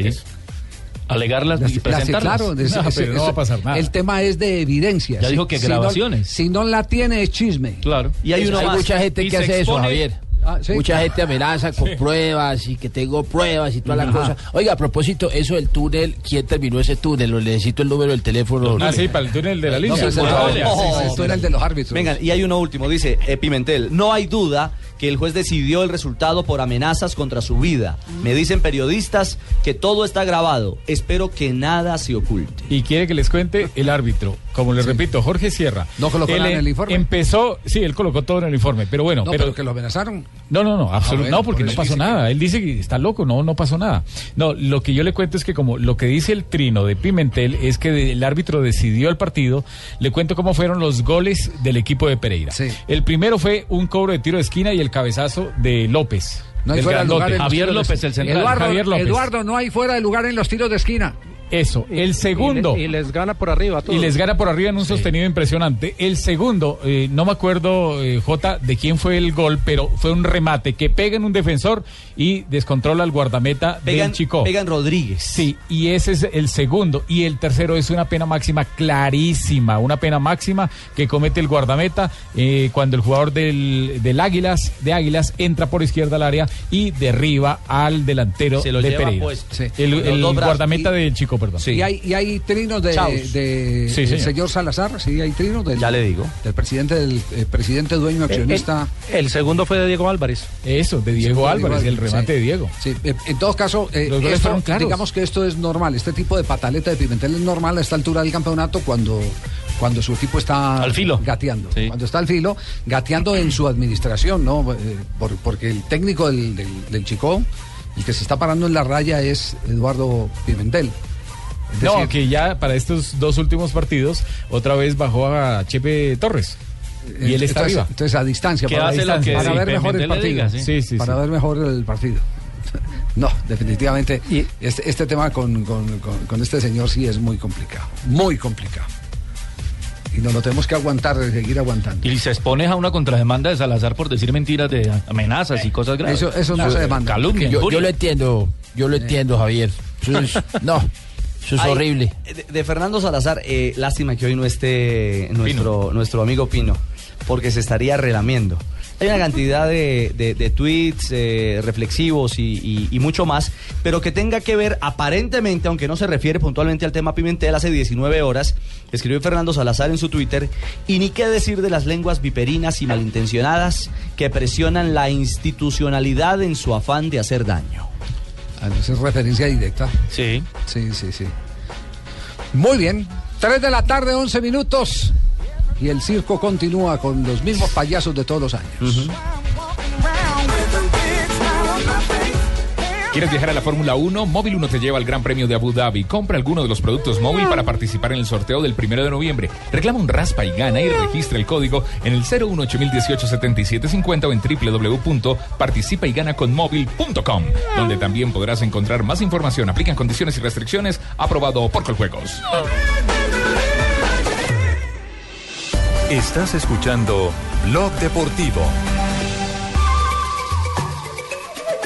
Speaker 34: Alegarlas
Speaker 5: Las-
Speaker 34: y presentarlas.
Speaker 5: claro, es- <laughs>
Speaker 7: No,
Speaker 5: es-
Speaker 7: pero no
Speaker 5: es-
Speaker 7: va a pasar nada.
Speaker 5: El tema es de evidencia.
Speaker 34: Ya dijo que grabaciones.
Speaker 5: Si no, la tiene es chisme.
Speaker 34: Claro.
Speaker 6: Y hay uno
Speaker 35: hay
Speaker 6: más.
Speaker 35: mucha gente
Speaker 34: Y
Speaker 35: que hace eso,
Speaker 34: expone-
Speaker 35: Javier.
Speaker 5: Ah, sí.
Speaker 35: Mucha gente amenaza con pruebas y que tengo pruebas y toda la
Speaker 5: Ajá.
Speaker 35: cosa. Oiga, a propósito, eso del túnel, ¿quién terminó ese túnel? Lo necesito el número del teléfono.
Speaker 7: Ah, sí, para el túnel de la
Speaker 5: No,
Speaker 7: línea.
Speaker 5: pues, el,
Speaker 7: Por favor.
Speaker 5: el- el túnel de los árbitros.
Speaker 6: Vengan, y hay uno último, dice eh, Pimentel, no hay duda que el juez decidió el resultado por amenazas contra su vida. Me dicen periodistas que todo está grabado. Espero que nada se oculte.
Speaker 7: Y quiere que les cuente el árbitro. Como les repito, Jorge Sierra.
Speaker 5: No colocó
Speaker 7: Él,
Speaker 5: nada en
Speaker 7: eh,
Speaker 5: el informe.
Speaker 7: Empezó, sí, él colocó todo en el informe, pero bueno,
Speaker 5: No,
Speaker 7: pero,
Speaker 5: pero que lo amenazaron.
Speaker 7: No, no, no, absolutamente.
Speaker 5: bueno,
Speaker 7: no, porque
Speaker 5: por
Speaker 7: no pasó nada. Él dice que está loco, no, no pasó nada. No, lo que yo le cuento es que como lo que dice el trino de Pimentel es que de- el árbitro decidió el partido, le cuento cómo fueron los goles del equipo de Pereira.
Speaker 5: Sí.
Speaker 7: El primero fue un cobro de tiro de esquina y el cabezazo de López.
Speaker 5: No hay fuera de lugar en
Speaker 34: Javier López, el central.
Speaker 5: Eduardo,
Speaker 7: Javier López.
Speaker 5: Eduardo, no hay fuera de lugar en los tiros de esquina.
Speaker 7: Eso, el segundo.
Speaker 33: Y, les gana por arriba
Speaker 7: Y les gana por arriba en un sostenido impresionante. El segundo, eh, no me acuerdo, eh, J, de quién fue el gol, pero fue un remate que pega en un defensor y descontrola al guardameta
Speaker 6: Pegan,
Speaker 7: del Chico.
Speaker 6: pegan Rodríguez.
Speaker 7: Sí, y ese es el segundo. Y el tercero es una pena máxima clarísima, una pena máxima que comete el guardameta eh, cuando el jugador del, del Águilas, de Águilas, entra por izquierda al área y derriba al delantero
Speaker 6: Se lo
Speaker 7: de
Speaker 6: lleva
Speaker 7: Pereira.
Speaker 6: puesto.
Speaker 5: Sí.
Speaker 7: El, guardameta del Chico, perdón.
Speaker 5: Y hay, y hay trinos de, de-
Speaker 7: Sí,
Speaker 5: del
Speaker 7: señor.
Speaker 5: señor Salazar, sí, hay trinos del,
Speaker 6: Ya le digo.
Speaker 5: del presidente del eh, presidente dueño accionista.
Speaker 33: El, segundo fue de Diego Álvarez.
Speaker 7: Eso, de Diego
Speaker 5: Sí,
Speaker 7: Álvarez, el remate
Speaker 5: sí.
Speaker 7: de Diego.
Speaker 5: Sí, eh, en todo caso, eh, esto, digamos que esto es normal. Este tipo de pataleta de Pimentel es normal a esta altura del campeonato cuando, cuando su equipo está
Speaker 34: Al filo.
Speaker 5: gateando. Cuando está al filo, gateando en su administración, ¿no? Eh, por- porque el técnico del, del, del Chico, el que se está parando en la raya es Eduardo Pimentel. Es
Speaker 7: No,
Speaker 5: decir,
Speaker 7: que ya para estos dos últimos partidos otra vez bajó a Chepe Torres. Y él está
Speaker 5: entonces,
Speaker 7: arriba.
Speaker 5: Entonces a distancia, para,
Speaker 7: hace
Speaker 5: distancia, para ver mejor el partido.
Speaker 7: diga, sí. Sí, sí,
Speaker 5: para
Speaker 7: sí.
Speaker 5: ver mejor el partido. <laughs> No, definitivamente. Este, este tema con, con- con- con este señor sí es muy complicado. Muy complicado. Y nos lo tenemos que aguantar, seguir aguantando.
Speaker 34: Y se expone a una contrademanda de Salazar por decir mentiras de amenazas y cosas graves.
Speaker 5: Eso- eso no se demanda.
Speaker 34: Calumnia.
Speaker 35: Yo, yo lo entiendo, yo lo entiendo, Javier. <laughs> No, eso es
Speaker 6: Ay,
Speaker 35: horrible.
Speaker 6: De, de Fernando Salazar, eh, lástima que hoy no esté nuestro, nuestro amigo Pino, porque se estaría relamiendo. Hay una cantidad de, de- de tweets eh, reflexivos y, y- y mucho más, pero que tenga que ver aparentemente, aunque no se refiere puntualmente al tema Pimentel, hace 19 horas escribió Fernando Salazar en su Twitter, y ni qué decir de las lenguas viperinas y malintencionadas que presionan la institucionalidad en su afán de hacer daño.
Speaker 5: Es referencia directa.
Speaker 34: Sí.
Speaker 5: Sí, sí, sí. Muy bien. 3 de la tarde, 11 minutos. Y el circo continúa con los mismos payasos de todos los años.
Speaker 36: ¿Quieres viajar a la Fórmula 1? Móvil 1 te lleva al Gran Premio de Abu Dhabi. Compra alguno de los productos móvil para participar en el sorteo del primero de noviembre. Reclama un raspa y gana y registra el código en el 018-018-7750 o en www.participayganaconmóvil.com, donde también podrás encontrar más información. Aplican condiciones y restricciones. Aprobado por Coljuegos.
Speaker 1: Estás escuchando Blog Deportivo.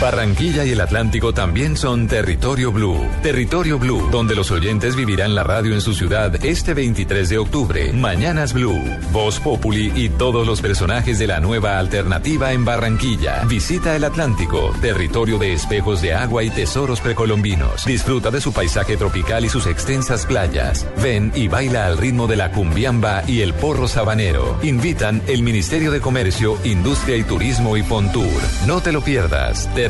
Speaker 1: Barranquilla y el Atlántico también son Territorio Blue. Territorio Blue, donde los oyentes vivirán la radio en su ciudad este 23 de octubre. Mañanas Blue, Voz Populi y todos los personajes de la nueva alternativa en Barranquilla. Visita el Atlántico, territorio de espejos de agua y tesoros precolombinos. Disfruta de su paisaje tropical y sus extensas playas. Ven y baila al ritmo de la cumbiamba y el porro sabanero. Invitan el Ministerio de Comercio, Industria y Turismo y Pontur. No te lo pierdas. Territorio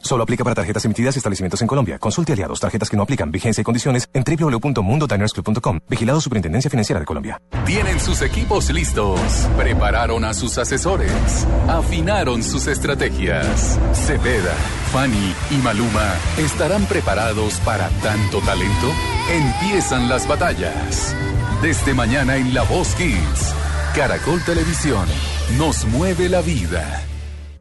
Speaker 37: Solo aplica para tarjetas emitidas y establecimientos en Colombia. Consulte aliados, tarjetas que no aplican, vigencia y condiciones en www.mundodinersclub.com. Vigilado Superintendencia Financiera de Colombia.
Speaker 38: Tienen sus equipos listos, prepararon a sus asesores, afinaron sus estrategias. Cepeda, Fanny y Maluma estarán preparados para tanto talento. Empiezan las batallas. Desde mañana en La Voz Kids, Caracol Televisión, nos mueve la vida.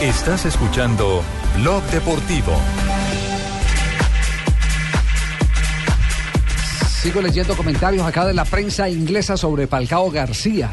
Speaker 1: Estás escuchando Blog Deportivo.
Speaker 5: Sigo leyendo comentarios acá de la prensa inglesa sobre Falcao García.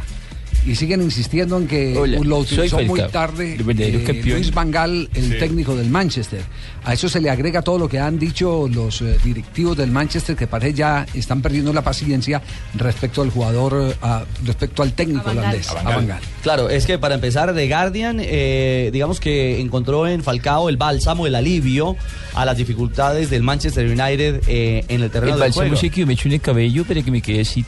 Speaker 5: Y siguen insistiendo en que
Speaker 35: Hola,
Speaker 5: lo utilizó muy tarde eh. Luis Vangal, el
Speaker 35: Sí.
Speaker 5: técnico del Manchester. A eso se le agrega todo lo que han dicho los eh, directivos del Manchester, que parece ya están perdiendo la paciencia respecto al jugador, eh, a- respecto al técnico holandés, a Van Gaal.
Speaker 6: Claro, es que para empezar, The Guardian, eh, digamos que encontró en Falcao el bálsamo, el alivio a las dificultades del
Speaker 35: Manchester
Speaker 6: United eh, en el terreno
Speaker 35: El
Speaker 6: del
Speaker 35: bálsamo
Speaker 6: juego.
Speaker 35: sí que me echo en el cabello para que me quede así.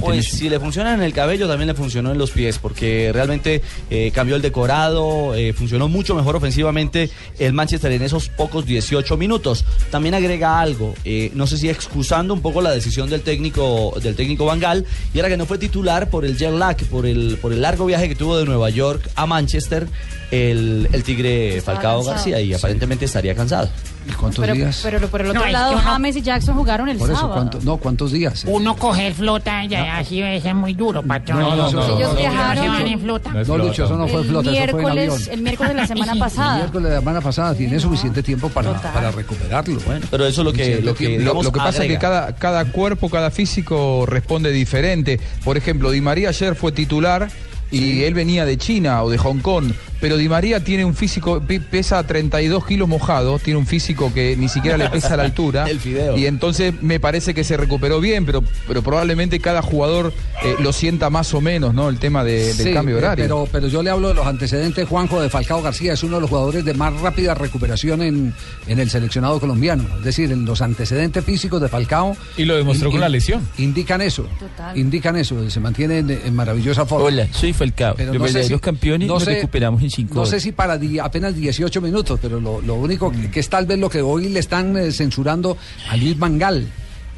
Speaker 6: Pues si le funciona en el cabello, también le funcionó en los pies, porque realmente eh, cambió el decorado, eh, funcionó mucho mejor ofensivamente el Manchester en esos pocos 18 minutos. También agrega algo, eh, no sé si excusando un poco la decisión del técnico del técnico Bangal, y era que no fue titular por el jet lag, por el, por el largo viaje que tuvo de Nueva York a Manchester el, el Tigre Falcao
Speaker 10: cansado.
Speaker 6: García y aparentemente estaría cansado.
Speaker 5: ¿Y cuántos
Speaker 10: Pero,
Speaker 5: días?
Speaker 10: pero por el otro
Speaker 35: No, es
Speaker 10: lado,
Speaker 35: que uno-
Speaker 10: James y Jackson jugaron el
Speaker 5: Por eso,
Speaker 10: sábado.
Speaker 5: ¿cuánto- no, ¿cuántos días?
Speaker 35: Uno coger flota ya así es muy duro, patrón.
Speaker 5: No, no, no,
Speaker 10: Ellos
Speaker 5: no,
Speaker 10: viajaron-
Speaker 35: en flota.
Speaker 5: No, Lucho, eso no fue
Speaker 10: el
Speaker 5: flota, eso fue en avión.
Speaker 10: miércoles, el miércoles de la semana
Speaker 5: El
Speaker 10: pasada.
Speaker 5: miércoles de la semana pasada tiene suficiente tiempo para, para recuperarlo. Bueno,
Speaker 6: Pero eso es lo que, lo que, digamos,
Speaker 39: lo que pasa es que cada, cada cuerpo, cada físico responde diferente. Por ejemplo, Di María ayer fue titular y él venía de China o de Hong Kong. Pero Di María tiene un físico, pesa 32 kilos mojado, tiene un físico que ni siquiera le pesa a la altura. <laughs>
Speaker 6: El fideo.
Speaker 39: Y entonces me parece que se recuperó bien, pero, pero probablemente cada jugador eh, lo sienta más o menos, ¿no? El tema de- del cambio
Speaker 5: eh,
Speaker 39: horario.
Speaker 5: Pero, pero yo le hablo de los antecedentes. Juanjo de Falcao García es uno de los jugadores de más rápida recuperación en, en el seleccionado colombiano. Es decir, en los antecedentes físicos de Falcao.
Speaker 7: Y lo demostró con la lesión.
Speaker 5: Indican eso.
Speaker 10: Total.
Speaker 5: Indican eso. Se mantiene en, en maravillosa forma.
Speaker 11: Hola, soy Falcao.
Speaker 5: Pero
Speaker 11: Los
Speaker 5: no
Speaker 11: verdaderos
Speaker 5: si-
Speaker 11: campeones
Speaker 5: no
Speaker 11: nos
Speaker 5: sé-
Speaker 11: recuperamos en cinco
Speaker 5: No sé si para di- apenas 18 minutos, pero lo, lo único que, que es tal vez lo que hoy le están eh, censurando a Luis Mangal.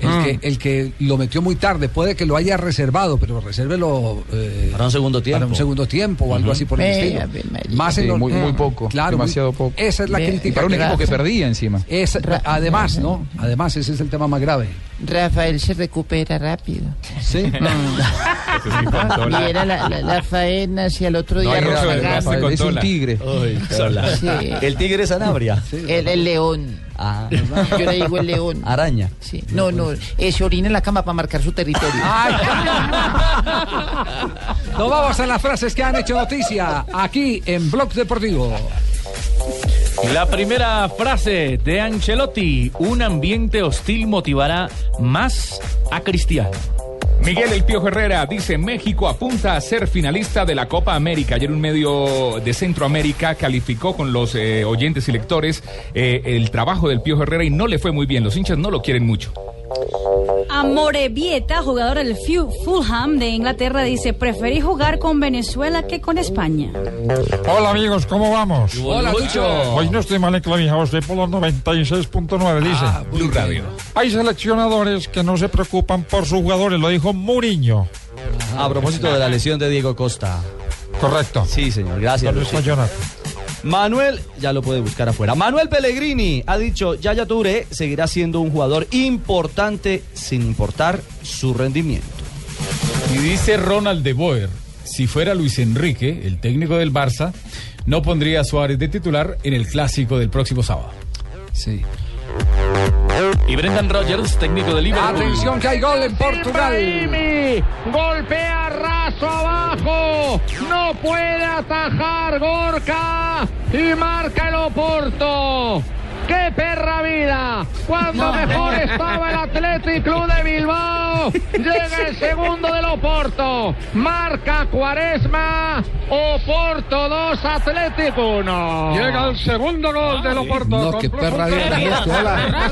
Speaker 5: El,
Speaker 6: Mm.
Speaker 5: que, el que lo metió muy tarde, puede que lo haya reservado, pero resérvelo eh,
Speaker 6: Para un segundo tiempo.
Speaker 5: para un segundo tiempo o algo así por el
Speaker 11: Ve,
Speaker 5: estilo. Más en
Speaker 39: Sí,
Speaker 5: lo-
Speaker 39: muy, muy poco,
Speaker 5: Claro,
Speaker 39: demasiado
Speaker 5: muy-
Speaker 39: poco.
Speaker 5: Esa es la
Speaker 39: Y
Speaker 5: crítica.
Speaker 39: para un equipo que perdía encima.
Speaker 5: es- además, ¿no? Además, ese es el tema más grave.
Speaker 11: Rafael se recupera rápido.
Speaker 5: Sí. <laughs>
Speaker 11: Y era la, la, la faena hacia el otro
Speaker 39: No
Speaker 11: día Rafa
Speaker 39: Rafael. Rafael, es un tigre.
Speaker 11: Sí.
Speaker 6: El Tigre Sanabria.
Speaker 11: El, el león.
Speaker 6: Ah,
Speaker 11: Yo le digo el león.
Speaker 6: araña.
Speaker 11: Sí. No, no, eh, se orina en la cama para marcar su territorio.
Speaker 5: Nos vamos a las frases que han hecho noticia aquí en Blog Deportivo.
Speaker 34: La primera frase de Ancelotti, un ambiente hostil motivará más a Cristiano.
Speaker 36: Miguel El Piojo Herrera dice México apunta a ser finalista de la Copa América. Ayer un medio de Centroamérica calificó con los eh, oyentes y lectores eh, el trabajo del Piojo Herrera y no le fue muy bien. Los hinchas no lo quieren mucho.
Speaker 10: Amorebieta, jugador del Fu- Fulham de Inglaterra, dice, preferí jugar con Venezuela que con España.
Speaker 40: Hola amigos, ¿cómo vamos?
Speaker 5: Hola, Lucho.
Speaker 40: Hoy no estoy mal enclavijado, estoy por los 96.9, dice.
Speaker 5: Ah,
Speaker 36: Blue Radio.
Speaker 40: Hay seleccionadores que no se preocupan por sus jugadores, lo dijo Muriño.
Speaker 6: A propósito de la lesión de Diego Costa.
Speaker 40: Correcto.
Speaker 6: Sí, señor, gracias.
Speaker 40: ¿Dónde está
Speaker 6: Lucho.
Speaker 40: Jonathan?
Speaker 6: Manuel, ya lo puede buscar afuera. Manuel Pellegrini ha dicho, Yaya Touré seguirá siendo un jugador importante sin importar su rendimiento.
Speaker 7: Y dice Ronald de Boer, si fuera Luis Enrique, el técnico del Barça, no pondría a Suárez de titular en el clásico del próximo sábado.
Speaker 5: Sí.
Speaker 34: Y Brendan Rodgers, técnico de Liverpool.
Speaker 5: Atención que hay gol en Portugal.
Speaker 30: Ibrahimi golpea raso abajo, no puede atajar Gorka y marca el Oporto. ¡Qué perra vida! Cuando mejor estaba el Athletic Club de Bilbao, llega el segundo del Oporto. Marca Cuaresma, Oporto 2, Athletic 1.
Speaker 40: Llega el segundo gol del Oporto.
Speaker 5: No, qué <laughs> perra vida. Hola.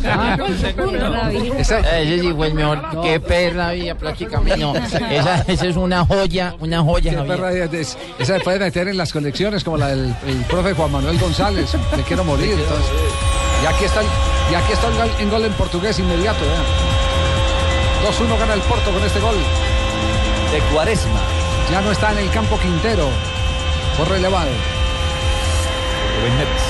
Speaker 5: Esa-
Speaker 11: Ese sí fue el mejor. Qué perra vida prácticamente. No, esa, esa es una joya, una joya,
Speaker 5: qué perra vida. Es- Esa se puede meter en las colecciones como la del el profe Juan Manuel González. Me quiero morir. Entonces. Y aquí está el, y aquí está el gol, en gol en portugués inmediato. vean. 2-1 gana el Porto con este gol.
Speaker 6: De Cuaresma.
Speaker 5: Ya no está en el campo Quintero. Por relevado.
Speaker 34: Um e e finalizou.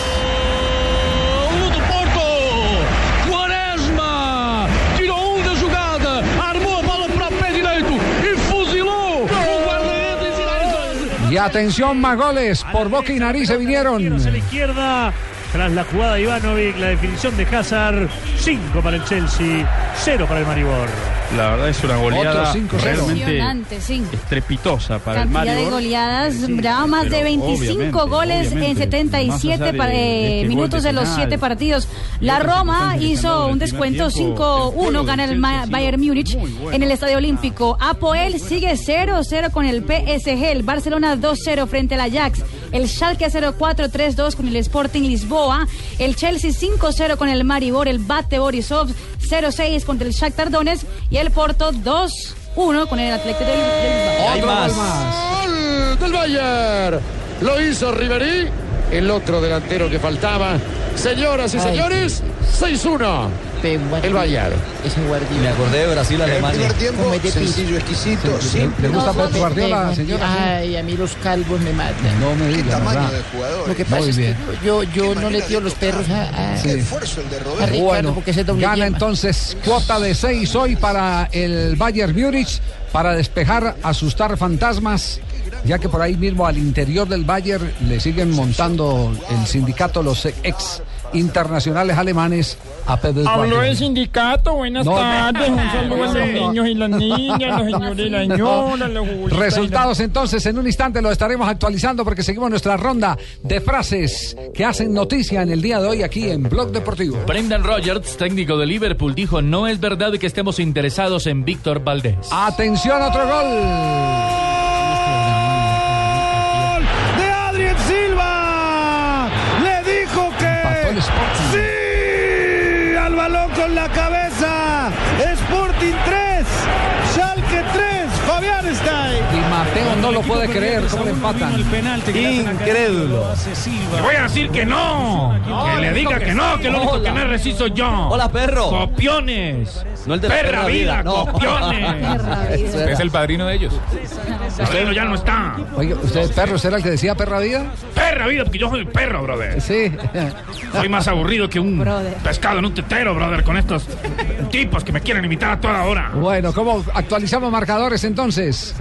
Speaker 5: Y atención, más goles. Por boca y nariz se vinieron.
Speaker 2: a la izquierda. Tras la jugada de Ivanovic, la definición de Hazard, 5 para el Chelsea, 0 para el Maribor.
Speaker 41: La verdad es una goleada
Speaker 5: 5-0.
Speaker 41: realmente
Speaker 10: Impresionante, sí.
Speaker 41: estrepitosa para
Speaker 10: Cantidad
Speaker 41: el
Speaker 10: de
Speaker 41: Maribor.
Speaker 10: goleadas, brava más de
Speaker 41: pero
Speaker 10: 25
Speaker 41: obviamente,
Speaker 10: goles en
Speaker 41: obviamente,
Speaker 10: 77
Speaker 41: más allá de-
Speaker 10: pa-
Speaker 41: de
Speaker 10: eh,
Speaker 41: este
Speaker 10: minutos
Speaker 41: de
Speaker 10: de los
Speaker 41: final
Speaker 10: 7 partidos. La Roma hizo un
Speaker 41: el
Speaker 10: descuento
Speaker 41: primer tiempo, el
Speaker 10: 5-1,
Speaker 41: juego
Speaker 10: gana el
Speaker 41: Chelsea
Speaker 10: Bayern Múnich
Speaker 41: bueno.
Speaker 10: en el Estadio Olímpico. Apoel sigue 0-0 con el PSG, el Barcelona 2-0 frente al Ajax, el Schalke 0-4-3-2 con el Sporting Lisboa, el Chelsea 5-0 con el Maribor, el Bate Borisov 0-6 contra el Shakhtar Donetsk y el Porto 2-1 con el Atlético del,
Speaker 5: Otro
Speaker 6: más.
Speaker 5: gol
Speaker 42: del Bayern. Lo hizo Ribery, el otro delantero que faltaba. Señoras y
Speaker 11: Ay,
Speaker 42: señores, 6-1. El Bayern.
Speaker 11: Ese guardiola.
Speaker 6: Me acordé de Brasil-Alemania.
Speaker 11: Come de
Speaker 43: sencillo, exquisito,
Speaker 11: Sí,
Speaker 43: simple.
Speaker 5: ¿Le gusta
Speaker 11: No,
Speaker 5: Pep
Speaker 11: me-
Speaker 5: Guardiola, señora?
Speaker 11: Ay, a mí los calvos me matan.
Speaker 5: No me diga,
Speaker 43: tamaño
Speaker 5: ¿verdad?
Speaker 43: de jugador.
Speaker 11: Lo que pasa es que yo, yo no le tiro los perros a, a-
Speaker 5: Sí.
Speaker 43: Esfuerzo el de Roberto.
Speaker 5: Bueno,
Speaker 11: porque ese doble
Speaker 5: gana
Speaker 11: yema.
Speaker 5: entonces cuota de 6 hoy para el Bayern Múnich para despejar, asustar fantasmas, ya que por ahí mismo al interior del Bayern le siguen montando el sindicato los ex internacionales alemanes a Pep
Speaker 40: Habló
Speaker 5: Guardiola.
Speaker 40: el sindicato, buenas
Speaker 5: No, no.
Speaker 40: tardes, un <laughs> saludo a los
Speaker 5: No.
Speaker 40: niños y las niñas, los señores y las señoras, los
Speaker 5: Resultados entonces en un instante lo estaremos actualizando porque seguimos nuestra ronda de frases que hacen noticia en el día de hoy aquí en Blog Deportivo.
Speaker 34: Brendan Rodgers, técnico de Liverpool, dijo, no es verdad que estemos interesados en Víctor Valdés.
Speaker 5: Atención, otro gol.
Speaker 44: La cabeza.
Speaker 5: No lo puede creer, ¿cómo le empatan?
Speaker 6: Incrédulo.
Speaker 34: Voy a decir que no. que le diga que no, que lo único que no es reciso yo.
Speaker 6: Hola, perro.
Speaker 34: Copiones.
Speaker 6: No el de
Speaker 34: perra,
Speaker 6: perra
Speaker 34: vida,
Speaker 6: no.
Speaker 34: copiones. <laughs>
Speaker 36: Es el padrino de ellos.
Speaker 34: Usted ya no está.
Speaker 5: Oiga, ¿usted perro será el que decía perra vida?
Speaker 34: Perra vida, porque yo soy perro, brother.
Speaker 5: Sí.
Speaker 34: Soy más aburrido que un
Speaker 10: Brother.
Speaker 34: pescado en un tetero, brother, con estos tipos que me quieren imitar a toda hora.
Speaker 5: Bueno, ¿cómo actualizamos marcadores entonces?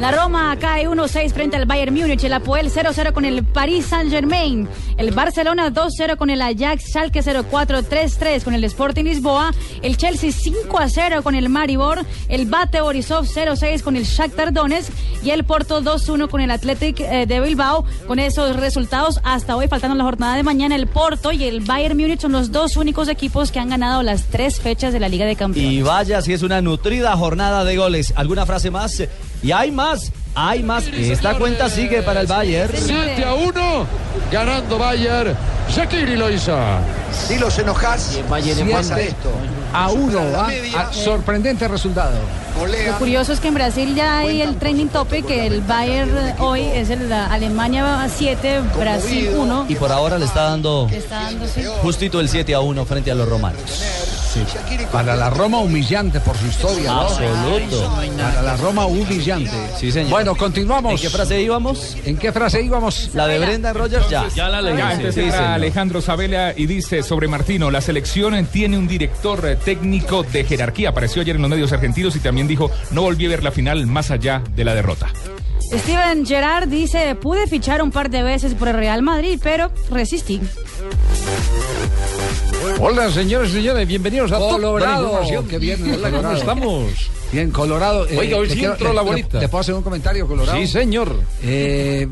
Speaker 10: La Roma cae 1-6 frente al Bayern Múnich, el Apoel 0-0 con el Paris Saint-Germain, el Barcelona 2-0 con el Ajax, Schalke 0-4, 3-3 con el Sporting Lisboa, el Chelsea 5-0 con el Maribor, el Bate Borisov 0-6 con el Shakhtar Donetsk y el Porto 2-1 con el Athletic eh, de Bilbao. Con esos resultados, hasta hoy, faltando la jornada de mañana, el Porto y el Bayern Múnich son los dos únicos equipos que han ganado las tres fechas de la Liga de Campeones.
Speaker 6: Y vaya si es una nutrida jornada de goles. ¿Alguna frase más? Y hay más, hay más. Esta cuenta sigue para el Bayern.
Speaker 42: 7 a 1, ganando Bayern. Shakiri lo hizo.
Speaker 43: Si los enojás,
Speaker 11: Bayern
Speaker 43: pasa esto.
Speaker 5: a uno,
Speaker 43: Supera la
Speaker 5: ¿ah?
Speaker 43: media,
Speaker 5: Ah, sorprendente resultado.
Speaker 10: Lo
Speaker 43: golea.
Speaker 10: curioso es que en Brasil ya hay el trending topic que el Bayern hoy es el de Alemania 7, Brasil 1.
Speaker 6: Y por ahora le está dando
Speaker 10: Le está dando sí.
Speaker 6: justito el 7 a 1 frente a los romanos.
Speaker 5: Para la Roma humillante por su historia, ¿no?
Speaker 6: Absoluto.
Speaker 5: Para la Roma humillante.
Speaker 6: Sí, señor.
Speaker 5: Bueno, continuamos.
Speaker 6: ¿En qué frase íbamos?
Speaker 5: ¿En qué frase íbamos?
Speaker 6: La de Brendan Rogers ya.
Speaker 34: Ya la leí.
Speaker 36: Ya,
Speaker 34: sí.
Speaker 36: Alejandro Sabela y dice sobre Martino, la selección tiene un director eh, técnico de jerarquía. Apareció ayer en los medios argentinos y también dijo, no volví a ver la final más allá de la derrota.
Speaker 10: Steven Gerrard dice, pude fichar un par de veces por el Real Madrid, pero resistí.
Speaker 40: Hola, señores y señores, bienvenidos a
Speaker 5: Colorado. Qué bien,
Speaker 40: Hola, ¿cómo estamos?
Speaker 5: Bien, Colorado. eh,
Speaker 40: Oiga, hoy sí entró
Speaker 5: le-
Speaker 40: la bolita.
Speaker 5: ¿Le puedo hacer un comentario, Colorado?
Speaker 40: Sí, señor.
Speaker 5: Eh,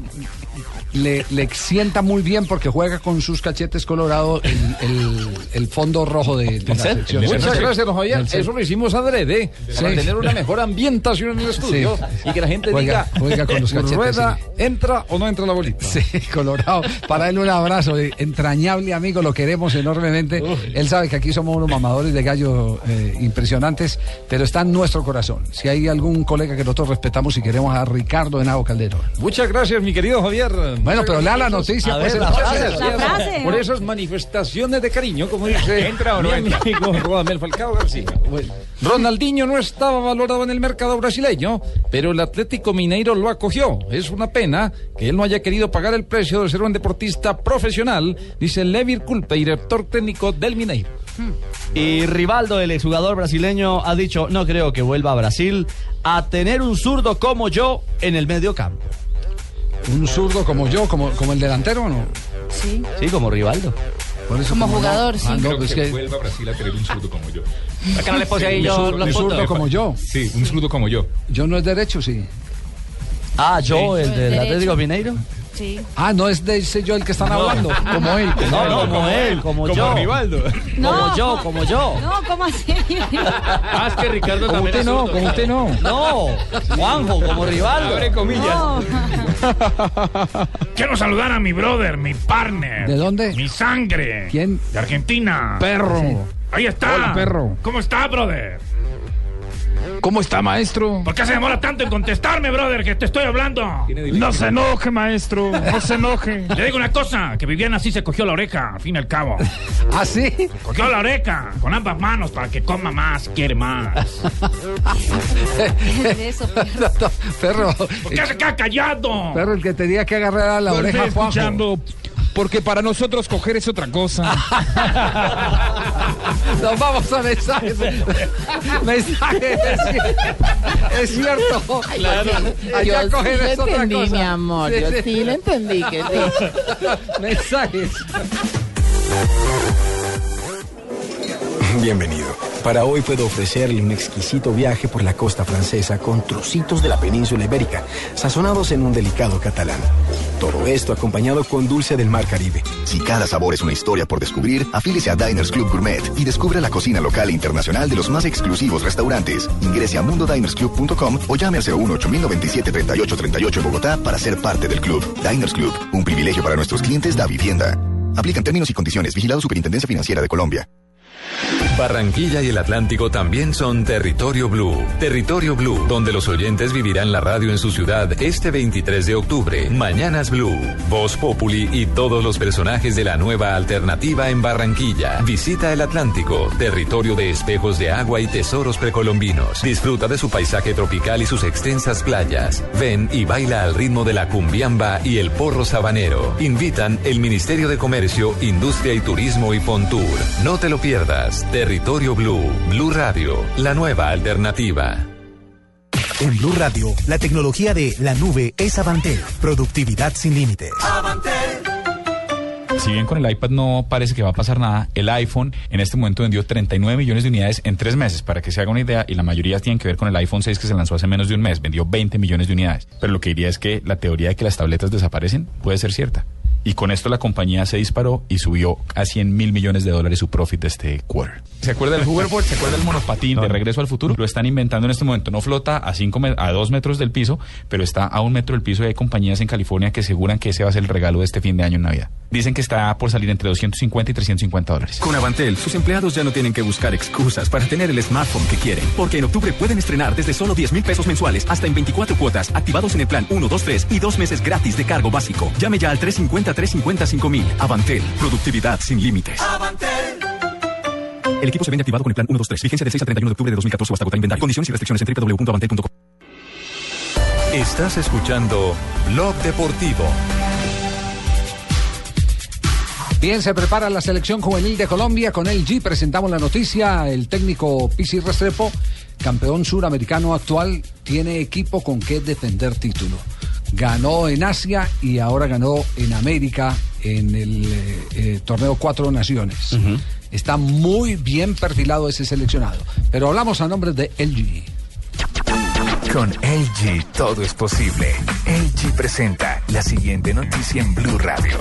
Speaker 5: le, le sienta muy bien porque juega con sus cachetes colorado el, el- el fondo rojo de, de la sección.
Speaker 40: Muchas gracias, don Javier. Eso lo hicimos adrede para
Speaker 5: Sí.
Speaker 40: tener una mejor ambientación en el estudio
Speaker 5: Sí.
Speaker 40: y que la gente
Speaker 5: Juega-
Speaker 40: diga,
Speaker 5: juega con los cachetes,
Speaker 40: rueda,
Speaker 5: sí.
Speaker 40: entra o no entra la bolita.
Speaker 5: Sí, Colorado. Para él un abrazo, eh, entrañable amigo, lo queremos enormemente. Él sabe que aquí somos unos mamadores de gallo eh, impresionantes, pero está en nuestro corazón. Si hay algún colega que nosotros respetamos y queremos a Ricardo Henao Calderón.
Speaker 40: Muchas gracias, mi querido Javier.
Speaker 5: Bueno, pero lea la noticia. Pues,
Speaker 6: ver, la
Speaker 5: entonces.
Speaker 6: frase.
Speaker 10: La frase.
Speaker 40: Por esas manifestaciones de cariño, como <laughs> dice
Speaker 36: ¿Entra o no
Speaker 40: mi amigo Rodamel Falcao García. Ronaldinho no estaba valorado en el mercado brasileño, pero el Atlético Mineiro lo acogió. Es una pena que él no haya querido pagar el precio de ser un deportista profesional, dice Levir Culpe, director técnico del Mineiro.
Speaker 6: Y Rivaldo, el exjugador brasileño, ha dicho, no creo que vuelva a Brasil a tener un zurdo como yo en el medio campo.
Speaker 5: Un zurdo como yo, como, como el delantero, ¿o ¿no?
Speaker 10: Sí.
Speaker 6: Sí, como Rivaldo.
Speaker 5: Por eso,
Speaker 10: Como jugador, sí.
Speaker 5: Ah, no,
Speaker 36: Creo
Speaker 5: pues
Speaker 36: que
Speaker 5: que
Speaker 36: vuelva a Brasil a tener un zurdo como yo.
Speaker 34: Acá no le puse ahí
Speaker 5: un
Speaker 34: yo
Speaker 5: un zurdo como yo.
Speaker 36: Sí, un zurdo como yo.
Speaker 5: Yo no es derecho, sí.
Speaker 6: Ah, yo, el del. Atlético Mineiro.
Speaker 10: Sí.
Speaker 5: Ah, no es de ese yo el que están hablando, como él. <laughs>
Speaker 6: No, no, como él, como, yo.
Speaker 36: Rivaldo.
Speaker 6: Como yo, como yo.
Speaker 10: No, ¿cómo así?
Speaker 34: Ah, es que Ricardo
Speaker 40: Como
Speaker 34: también
Speaker 40: usted no, como usted no.
Speaker 6: No, Juanjo, como Rivaldo.
Speaker 36: Abre comillas.
Speaker 10: No. <laughs>
Speaker 34: Quiero saludar a mi brother, mi partner.
Speaker 5: ¿De dónde?
Speaker 34: Mi sangre.
Speaker 5: ¿Quién?
Speaker 34: De Argentina.
Speaker 40: Perro.
Speaker 34: Ahí está.
Speaker 40: Hola, perro.
Speaker 34: ¿Cómo está, brother?
Speaker 15: ¿Cómo está, maestro?
Speaker 45: ¿Por qué se demora tanto en contestarme, brother? Que te estoy hablando.
Speaker 15: No se enoje, maestro. No se enoje. <laughs>
Speaker 45: Le digo una cosa, que Viviana sí se cogió la oreja, al fin y al cabo. <laughs>
Speaker 5: ¿Ah, sí?
Speaker 45: Cogió la oreja con ambas manos para que coma más, quiere más.
Speaker 10: eso, <laughs>
Speaker 5: No, no, perro.
Speaker 45: ¿Por qué se queda callado?
Speaker 5: Perro, el que tenía que agarrar a la oreja Juanjo.
Speaker 15: Porque para nosotros coger es otra cosa. <laughs>
Speaker 5: Nos vamos a mensajes. <laughs> mensajes. Es cierto. Allá
Speaker 46: Yo
Speaker 5: coger
Speaker 46: sí
Speaker 5: es
Speaker 46: lo
Speaker 5: otra
Speaker 46: entendí,
Speaker 5: cosa.
Speaker 46: mi amor. Yo sí lo entendí, que sí. <laughs>
Speaker 5: mensajes.
Speaker 47: Bienvenido. Para hoy puedo ofrecerle un exquisito viaje por la costa francesa con trocitos de la península ibérica, sazonados en un delicado catalán. Todo esto acompañado con dulce del mar Caribe.
Speaker 21: Si cada sabor es una historia por descubrir, afíliese a Diners Club Gourmet y descubra la cocina local e internacional de los más exclusivos restaurantes. Ingrese a mundodinersclub.com o llame al 01 8097 3838 en Bogotá para ser parte del club. Diners Club, un privilegio para nuestros clientes da vivienda. Aplican términos y condiciones. Vigilado Superintendencia Financiera de Colombia.
Speaker 1: Barranquilla y el Atlántico también son Territorio Blue. Territorio Blue, donde los oyentes vivirán la radio en su ciudad este 23 de octubre. Mañanas Blue, Voz Populi y todos los personajes de la nueva alternativa en Barranquilla. Visita el Atlántico, territorio de espejos de agua y tesoros precolombinos. Disfruta de su paisaje tropical y sus extensas playas. Ven y baila al ritmo de la cumbiamba y el porro sabanero. Invitan el Ministerio de Comercio, Industria y Turismo y Pontur. No te lo pierdas. Territorio Blue, Blue Radio, la nueva alternativa.
Speaker 48: En Blue Radio, la tecnología de la nube es Avantel. Productividad sin límites.
Speaker 49: Si bien con el iPad no parece que va a pasar nada, el iPhone en este momento vendió 39 millones de unidades en tres meses, para que se haga una idea, y la mayoría tienen que ver con el iPhone 6 que se lanzó hace menos de un mes, vendió 20 millones de unidades. Pero lo que diría es que la teoría de que las tabletas desaparecen puede ser cierta. Y con esto la compañía se disparó y subió a 100 mil millones de dólares su profit de este quarter. ¿Se acuerda del hoverboard? ¿Se acuerda del monopatín de regreso al futuro? Lo están inventando en este momento. No flota a, cinco a dos metros del piso, pero está a un metro del piso y hay compañías en California que aseguran que ese va a ser el regalo de este fin de año en Navidad. Dicen que está por salir entre 250 y 350 dólares.
Speaker 47: Con Avantel, sus empleados ya no tienen que buscar excusas para tener el smartphone que quieren. Porque en octubre pueden estrenar desde solo 10 mil pesos mensuales hasta en 24 cuotas, activados en el plan 1, 2, 3 y dos meses gratis de cargo básico. Llame ya al 350-350-5000. Avantel, productividad sin límites. El equipo se vende activado con el plan 1, 2, 3. Vigencia del 6 al 31 de octubre de 2014 o hasta agotar inventario. Condiciones y restricciones en www.avantel.com.
Speaker 1: Estás escuchando Blog Deportivo.
Speaker 5: Bien, se prepara la selección juvenil de Colombia. Con LG presentamos la noticia. El técnico Pisi Restrepo, campeón suramericano actual, tiene equipo con que defender título. Ganó en Asia y ahora ganó en América en el eh, eh, torneo Cuatro Naciones. Está muy bien perfilado ese seleccionado. Pero hablamos a nombre de LG.
Speaker 50: Con LG todo es posible. LG presenta la siguiente noticia en Blue Radio.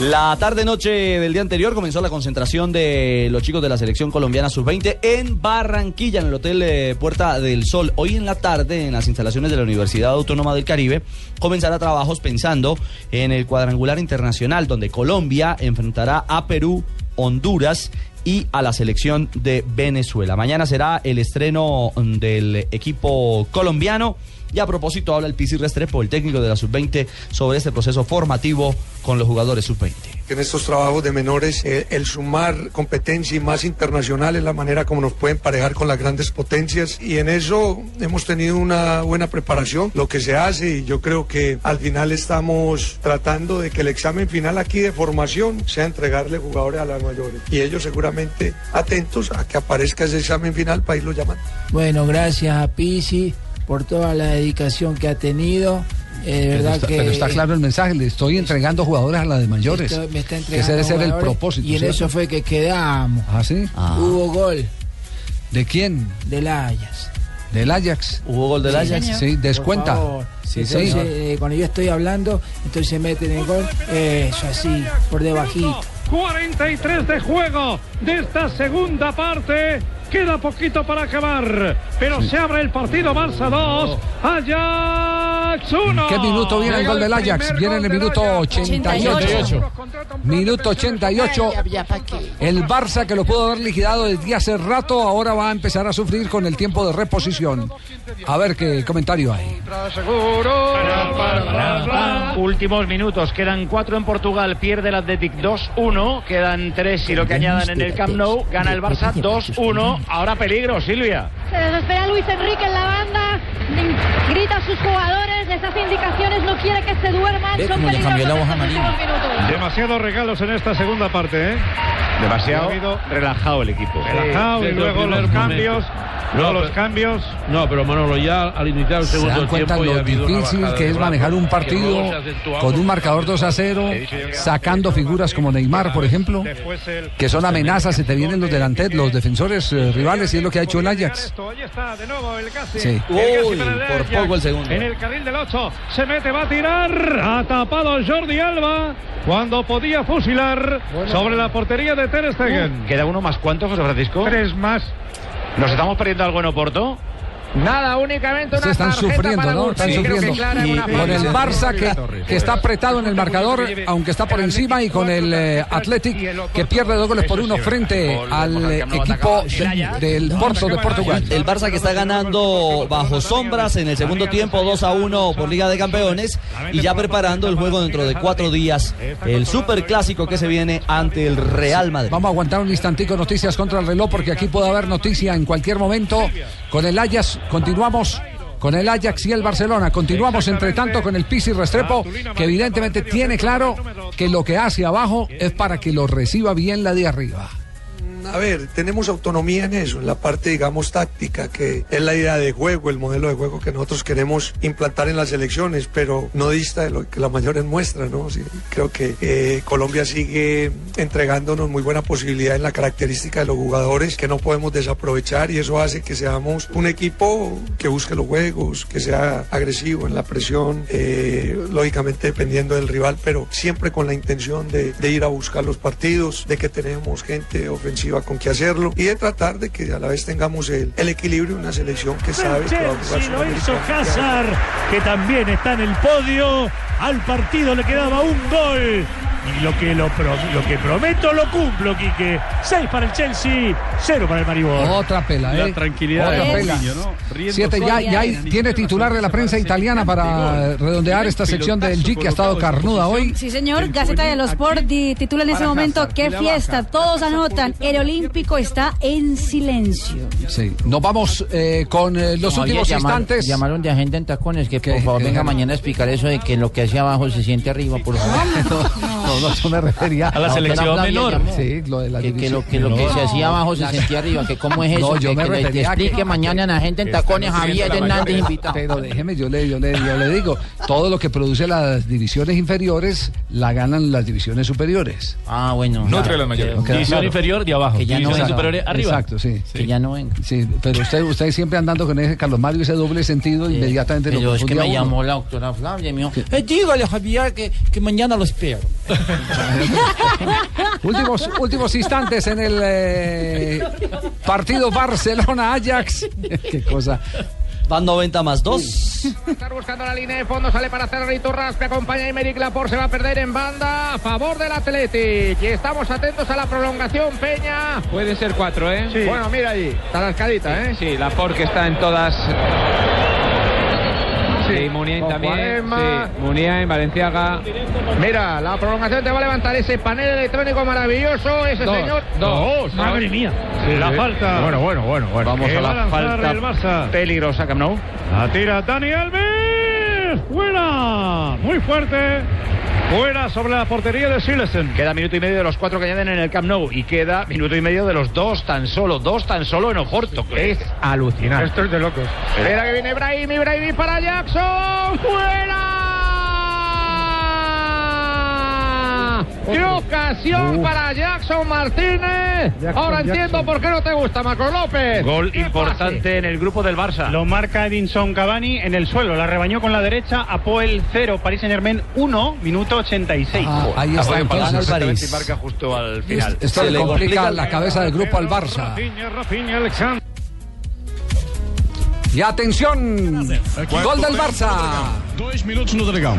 Speaker 6: La tarde-noche del día anterior comenzó la concentración de los chicos de la selección colombiana sub-20 en Barranquilla, en el Hotel eh, Puerta del Sol. Hoy en la tarde, en las instalaciones de la Universidad Autónoma del Caribe, comenzará trabajos pensando en el cuadrangular internacional, donde Colombia enfrentará a Perú, Honduras y a la selección de Venezuela. Mañana será el estreno mm, del equipo colombiano. Y a propósito, habla el Pisi Restrepo, el técnico de la sub-20, sobre este proceso formativo con los jugadores sub-20.
Speaker 51: En estos trabajos de menores, eh, el sumar competencia y más internacional es la manera como nos pueden parejar con las grandes potencias y en eso hemos tenido una buena preparación, lo que se hace y yo creo que al final estamos tratando de que el examen final aquí de formación sea entregarle jugadores a las mayores y ellos seguramente atentos a que aparezca ese examen final para irlo llamando.
Speaker 18: Bueno, gracias a Pisi por toda la dedicación que ha tenido. Eh, de
Speaker 5: Pero
Speaker 18: verdad
Speaker 5: está,
Speaker 18: que
Speaker 5: pero está claro el mensaje, le estoy entregando jugadores a la de mayores.
Speaker 18: Esto me está
Speaker 5: que ese debe ser el propósito.
Speaker 18: Y en
Speaker 5: ¿cierto?
Speaker 18: eso fue que quedamos.
Speaker 5: ¿Ah, sí?
Speaker 18: Hubo gol.
Speaker 5: ¿De quién?
Speaker 18: Del Ajax.
Speaker 5: ¿Del Ajax?
Speaker 6: ¿Hubo gol
Speaker 18: del Ajax?
Speaker 5: Sí, descuenta.
Speaker 18: Por favor.
Speaker 5: Sí,
Speaker 18: Entonces, eh, cuando yo estoy hablando, entonces se meten el gol. Eso así, por debajito.
Speaker 2: 43 de juego de esta segunda parte. Queda poquito para acabar, pero se abre el partido Barça 2, Ajax
Speaker 52: Ajax 1.
Speaker 5: ¿Qué minuto viene el gol del Ajax? Viene en el minuto 88. Minuto 88. El Barça que lo pudo haber liquidado desde hace rato, ahora va a empezar a sufrir con el tiempo de reposición. A ver qué comentario hay.
Speaker 9: Últimos minutos, quedan cuatro en Portugal, pierde el Athletic 2-1, quedan tres y lo que añadan en el Camp Nou, gana el Barça 2-1, ahora peligro, Silvia.
Speaker 53: Se desespera Luis Enrique en la banda, grita a sus jugadores, les hace indicaciones, no quiere que se duerman, son
Speaker 9: la
Speaker 53: peligrosos
Speaker 9: voz a.
Speaker 52: Demasiados regalos en esta segunda parte, ¿eh?
Speaker 9: Demasiado
Speaker 52: Ha habido-
Speaker 9: relajado el equipo.
Speaker 52: Relajado y luego los cambios.
Speaker 41: momento. No,
Speaker 52: los
Speaker 41: pero-
Speaker 52: cambios.
Speaker 41: No, pero Manolo, ya al iniciar el
Speaker 5: ¿Se
Speaker 41: segundo
Speaker 5: dan cuenta
Speaker 41: tiempo
Speaker 5: lo difícil que es manejar un partido
Speaker 41: se
Speaker 5: con un marcador 2 a 0, sacando figuras como Neymar, por ejemplo, que son amenazas, se te vienen los delanteros, los defensores eh, rivales, y es lo que ha hecho el Ajax.
Speaker 52: Ahí está de nuevo el casi.
Speaker 5: Sí.
Speaker 6: Uy, por
Speaker 52: Ajax.
Speaker 6: poco el segundo.
Speaker 52: En el carril del 8 se mete, va a tirar. Ha tapado Jordi Alba cuando podía fusilar sobre la portería de Ter Stegen.
Speaker 9: ¿Queda uno más cuánto, José Francisco?
Speaker 52: Tres más.
Speaker 9: ¿Nos estamos perdiendo algo en Oporto?
Speaker 30: Nada, únicamente una
Speaker 5: Se están
Speaker 30: tarjeta
Speaker 5: sufriendo,
Speaker 30: para
Speaker 5: ¿no? Están sufriendo. Y con el. Barça que, que está apretado en el marcador, aunque está por encima, y con el eh, Athletic que pierde dos goles por uno frente al eh, equipo de- del Porto de Portugal.
Speaker 6: El Barça que está ganando bajo sombras en el segundo tiempo 2 a 1 por Liga de Campeones y ya preparando el juego dentro de cuatro días, el super clásico que se viene ante el Real Madrid.
Speaker 5: Vamos a aguantar un instantico noticias contra el reloj porque aquí puede haber noticia en cualquier momento. Con el Ajax continuamos. Con el Ajax y el Barcelona. Continuamos entre tanto con el Pisi Restrepo, que evidentemente tiene claro que lo que hace abajo es para que lo reciba bien la de arriba.
Speaker 51: A ver, tenemos autonomía en eso, en la parte, digamos, táctica, que es la idea de juego, el modelo de juego que nosotros queremos implantar en las elecciones, pero no dista de lo que la mayores muestra, ¿no? Creo que eh, Colombia sigue entregándonos muy buena posibilidad en la característica de los jugadores que no podemos desaprovechar y eso hace que seamos un equipo que busque los juegos, que sea agresivo en la presión, eh, lógicamente dependiendo del rival, pero siempre con la intención de ir a buscar los partidos, de que tenemos gente ofensiva con que hacerlo y de tratar de que a la vez tengamos el, el equilibrio de una selección que sabe que va a jugar
Speaker 2: lo hizo. Hazard, que también está en el podio. Al partido le quedaba un gol. Y lo que, lo, pro- lo que prometo lo cumplo, Quique. 6 para el Chelsea, 0 para el Maribor.
Speaker 5: Otra pela, ¿eh?
Speaker 41: La tranquilidad
Speaker 5: Otra
Speaker 41: de
Speaker 5: pela.
Speaker 41: Mourinho, ¿no?
Speaker 5: Siete, ya, ya hay- tiene titular de la prensa italiana para redondear esta sección del G que ha estado carnuda hoy.
Speaker 10: Sí, señor. Gaceta de los Sport titula en ese momento qué fiesta. Todos anotan. El Olímpico está en silencio.
Speaker 5: Sí. Nos vamos eh, con eh, los
Speaker 11: Oye,
Speaker 5: últimos
Speaker 11: llama-
Speaker 5: instantes.
Speaker 11: Llamaron de agenda en tacones, que por favor
Speaker 5: qué
Speaker 11: venga mañana a explicar eso de que lo que hacia abajo se siente arriba, por favor.
Speaker 5: No, no, yo me refería
Speaker 11: A la selección menor.
Speaker 5: llamó. Sí, lo de la
Speaker 11: que, que lo, que lo que se
Speaker 5: No.
Speaker 11: hacía abajo se sentía arriba, que cómo es eso,
Speaker 5: No, yo
Speaker 11: que,
Speaker 5: me
Speaker 11: que le-
Speaker 5: a que-
Speaker 11: explique mañana en agenda en tacones Javier Hernández invitado.
Speaker 5: Pero déjeme, yo le, yo, le, yo le digo, todo lo que produce las divisiones inferiores la ganan las divisiones superiores.
Speaker 11: Ah, bueno.
Speaker 36: Nutre las mayores.
Speaker 6: División inferior de abajo,
Speaker 11: Que ya no venga.
Speaker 6: superior arriba.
Speaker 5: Exacto, sí.
Speaker 11: Que ya no venga.
Speaker 5: Sí, pero usted, usted siempre andando con ese Carlos Mario, ese doble sentido, inmediatamente
Speaker 11: Pero
Speaker 5: lo
Speaker 11: es que me
Speaker 5: a uno.
Speaker 11: llamó la doctora Flavia y me dijo, eh, dígale Javier que, que mañana lo espero. <laughs>
Speaker 5: últimos, últimos instantes en el eh, partido Barcelona-Ajax. <laughs> Qué cosa.
Speaker 6: Van 90 más 2. <laughs>
Speaker 30: Estar buscando la línea de fondo, sale para hacer Raspe, acompaña a Emerick Laporte, se va a perder en banda a favor del Athletic. Y estamos atentos a la prolongación, Peña.
Speaker 54: Pueden ser cuatro, ¿eh?
Speaker 30: Sí. Bueno, mira ahí, está la escadita, ¿eh?
Speaker 54: Sí, la que está en todas. Sí,
Speaker 30: Con
Speaker 54: también.
Speaker 30: Cuaresma.
Speaker 54: Sí, Valenciaga.
Speaker 30: Mira, la prolongación te va a levantar ese panel electrónico maravilloso, ese
Speaker 54: Dos,
Speaker 30: señor.
Speaker 54: dos.
Speaker 2: Madre mía.
Speaker 52: Sí, la falta.
Speaker 9: Bueno, bueno, bueno, bueno.
Speaker 52: Vamos a la falta
Speaker 9: el
Speaker 52: Barça.
Speaker 9: peligrosa, Camp Nou.
Speaker 52: La tira Dani Alves. Fuera. Muy fuerte. Fuera sobre la portería de Silesen.
Speaker 9: Queda minuto y medio de los cuatro que añaden en el Camp Nou y queda minuto y medio de los dos tan solo, dos tan solo en Oporto. Es alucinante.
Speaker 52: Esto es de locos.
Speaker 30: Mira que viene Brahim, Brahim para Jackson. ¡Fuera! ¡Qué ocasión para Jackson Martínez! Ahora entiendo por qué no te gusta, Marcos López.
Speaker 9: Gol
Speaker 30: ¡Qué
Speaker 9: importante en el grupo del Barça.
Speaker 2: Lo marca Edinson Cavani en el suelo. La rebañó con la derecha. Apoel 0, Paris Saint Germain 1, minuto 86.
Speaker 5: Ah, ahí está
Speaker 9: Bueno,
Speaker 5: entonces.
Speaker 9: exactamente, y marca justo al final.
Speaker 5: Esto le complica la cabeza del grupo al Barça.
Speaker 52: Rafinha, Rafinha, Alexander.
Speaker 5: Y atención, gol del Barça.
Speaker 47: Dois minutos no Dragão.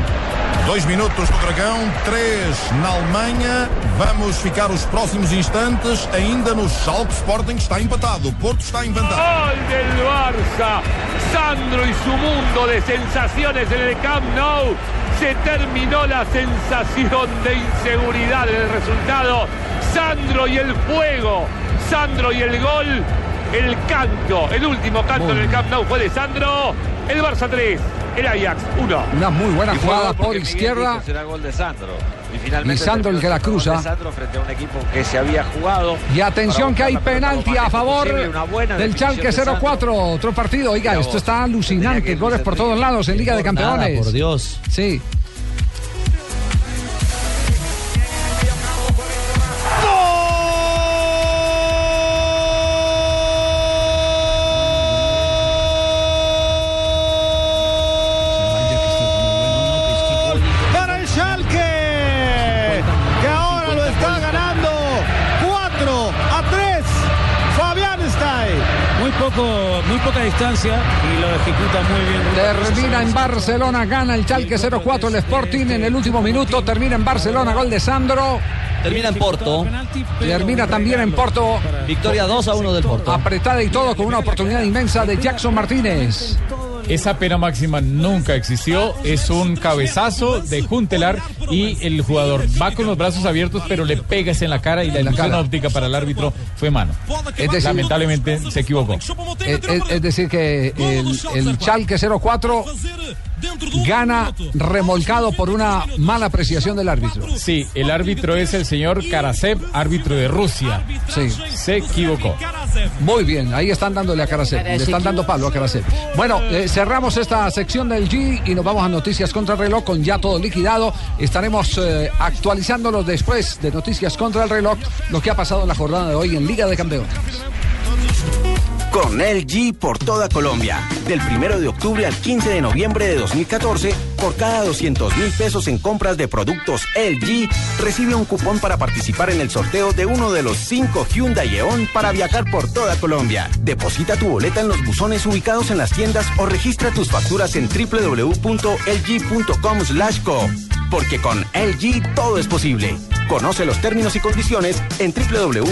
Speaker 47: Dois minutos no Dragão, três na Alemanha. Vamos ficar os próximos instantes ainda no Schalke Sporting está empatado. O Porto está inventado.
Speaker 2: Gol del Barça. Sandro y su mundo de sensaciones en el Camp Nou. Se terminó la sensación de inseguridad en el resultado. Sandro y el fuego. Sandro y el gol. El canto, el último canto en el Camp Nou fue de Sandro. El Barça 3, el Ajax 1.
Speaker 5: Una muy buena jugada por izquierda.
Speaker 9: Será gol de Sandro. Y finalmente
Speaker 5: Sandro el que la cruza.
Speaker 9: Sandro frente a un equipo que se había jugado.
Speaker 5: Y atención que hay penalti a favor
Speaker 9: posible, una buena
Speaker 5: del Chalque
Speaker 9: de Sandro.
Speaker 5: 04. Otro partido. Oiga, esto está alucinante. Goles por todos lados en Liga de Campeones.
Speaker 6: por Dios.
Speaker 5: Sí.
Speaker 55: Distancia y lo ejecuta muy bien.
Speaker 5: Termina en Barcelona, gana el Chalque 04 el Sporting en el último minuto, termina en Barcelona, gol de Sandro.
Speaker 6: Termina en Porto.
Speaker 5: Termina también en Porto.
Speaker 6: Victoria 2 a 1 del Porto.
Speaker 5: Apretada y todo con una oportunidad inmensa de Jackson Martínez.
Speaker 7: Esa pena máxima nunca existió. Es un cabezazo de Juntelar y el jugador va con los brazos abiertos, pero le pegas en la cara y la ilusión óptica para el árbitro fue mano.
Speaker 5: Es decir-
Speaker 7: Lamentablemente se equivocó.
Speaker 5: Es, es- es decir, que el, el Chalque 04 gana remolcado por una mala apreciación del árbitro.
Speaker 7: Sí, el árbitro es el señor Karasev, árbitro de Rusia.
Speaker 5: Sí.
Speaker 7: Se equivocó.
Speaker 5: Muy bien, ahí están dándole a Karasev. Le están dando palo a Karasev. Bueno, eh, cerramos esta sección del G y nos vamos a noticias contra el reloj con ya todo liquidado. Estaremos eh, actualizándolos después de noticias contra el reloj, lo que ha pasado en la jornada de hoy en Liga de Campeones.
Speaker 56: Con LG por toda Colombia. Del 1 de octubre al 15 de noviembre de 2014, por cada 200 mil pesos en compras de productos LG, recibe un cupón para participar en el sorteo de uno de los cinco Hyundai Eon para viajar por toda Colombia. Deposita tu boleta en los buzones ubicados en las tiendas o registra tus facturas en www.lg.com/co. Porque con LG todo es posible. Conoce los términos y condiciones en www.lg.com/co.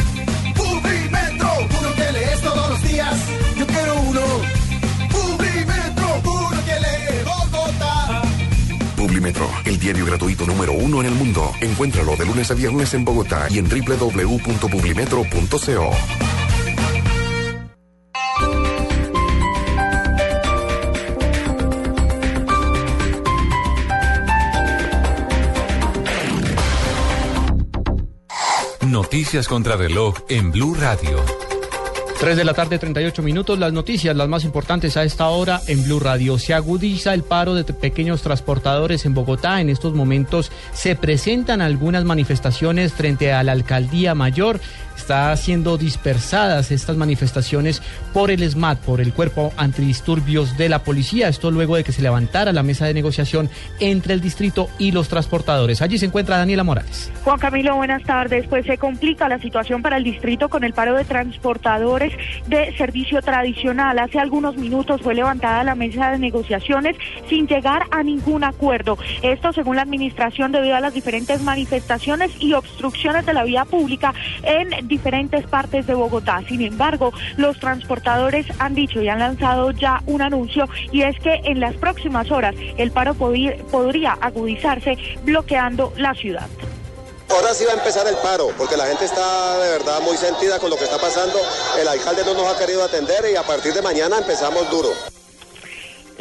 Speaker 21: Publimetro,
Speaker 57: el diario gratuito número uno en el mundo. Encuéntralo de lunes a viernes en Bogotá y en www.publimetro.co.
Speaker 1: Noticias contra reloj en Blue Radio.
Speaker 58: 3 de la tarde, 38 minutos. Las noticias, las más importantes a esta hora en Blue Radio. Se agudiza el paro de pequeños transportadores en Bogotá. En estos momentos se presentan algunas manifestaciones frente a la alcaldía mayor. Está siendo dispersadas estas manifestaciones por el SMAT, por el cuerpo antidisturbios de la policía. Esto luego de que se levantara la mesa de negociación entre el distrito y los transportadores. Allí se encuentra Daniela Morales.
Speaker 59: Juan Camilo, buenas tardes. Pues se complica la situación para el distrito con el paro de transportadores de servicio tradicional. Hace algunos minutos fue levantada la mesa de negociaciones sin llegar a ningún acuerdo. Esto según la administración debido a las diferentes manifestaciones y obstrucciones de la vía pública en diferentes partes de Bogotá. Sin embargo, los transportadores han dicho y han lanzado ya un anuncio y es que en las próximas horas el paro podría agudizarse bloqueando la ciudad.
Speaker 60: Ahora sí va a empezar el paro, porque la gente está de verdad muy sentida con lo que está pasando. El alcalde no nos ha querido atender y a partir de mañana empezamos duro.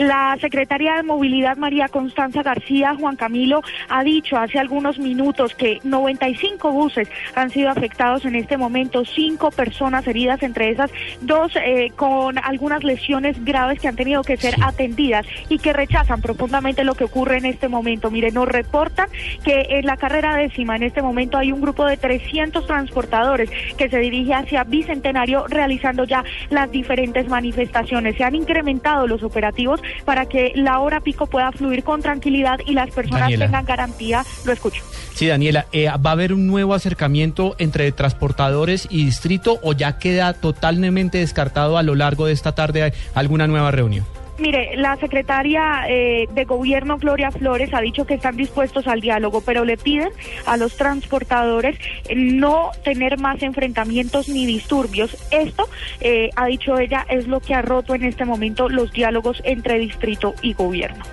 Speaker 59: La secretaria de Movilidad María Constanza García Juan Camilo ha dicho hace algunos minutos que 95 buses han sido afectados en este momento, cinco personas heridas, entre esas dos eh, con algunas lesiones graves que han tenido que ser atendidas y que rechazan profundamente lo que ocurre en este momento. Mire, nos reportan que en la carrera décima en este momento hay un grupo de 300 transportadores que se dirige hacia Bicentenario realizando ya las diferentes manifestaciones. Se han incrementado los operativos para que la hora pico pueda fluir con tranquilidad y las personas
Speaker 58: Daniela.
Speaker 59: tengan garantía. Lo escucho.
Speaker 58: Sí, Daniela, eh, ¿va a haber un nuevo acercamiento entre transportadores y distrito o ya queda totalmente descartado a lo largo de esta tarde alguna nueva reunión?
Speaker 59: Mire, la secretaria eh, de Gobierno, Gloria Flores, ha dicho que están dispuestos al diálogo, pero le piden a los transportadores eh, no tener más enfrentamientos ni disturbios. Esto, eh, ha dicho ella, es lo que ha roto en este momento los diálogos entre distrito y gobierno.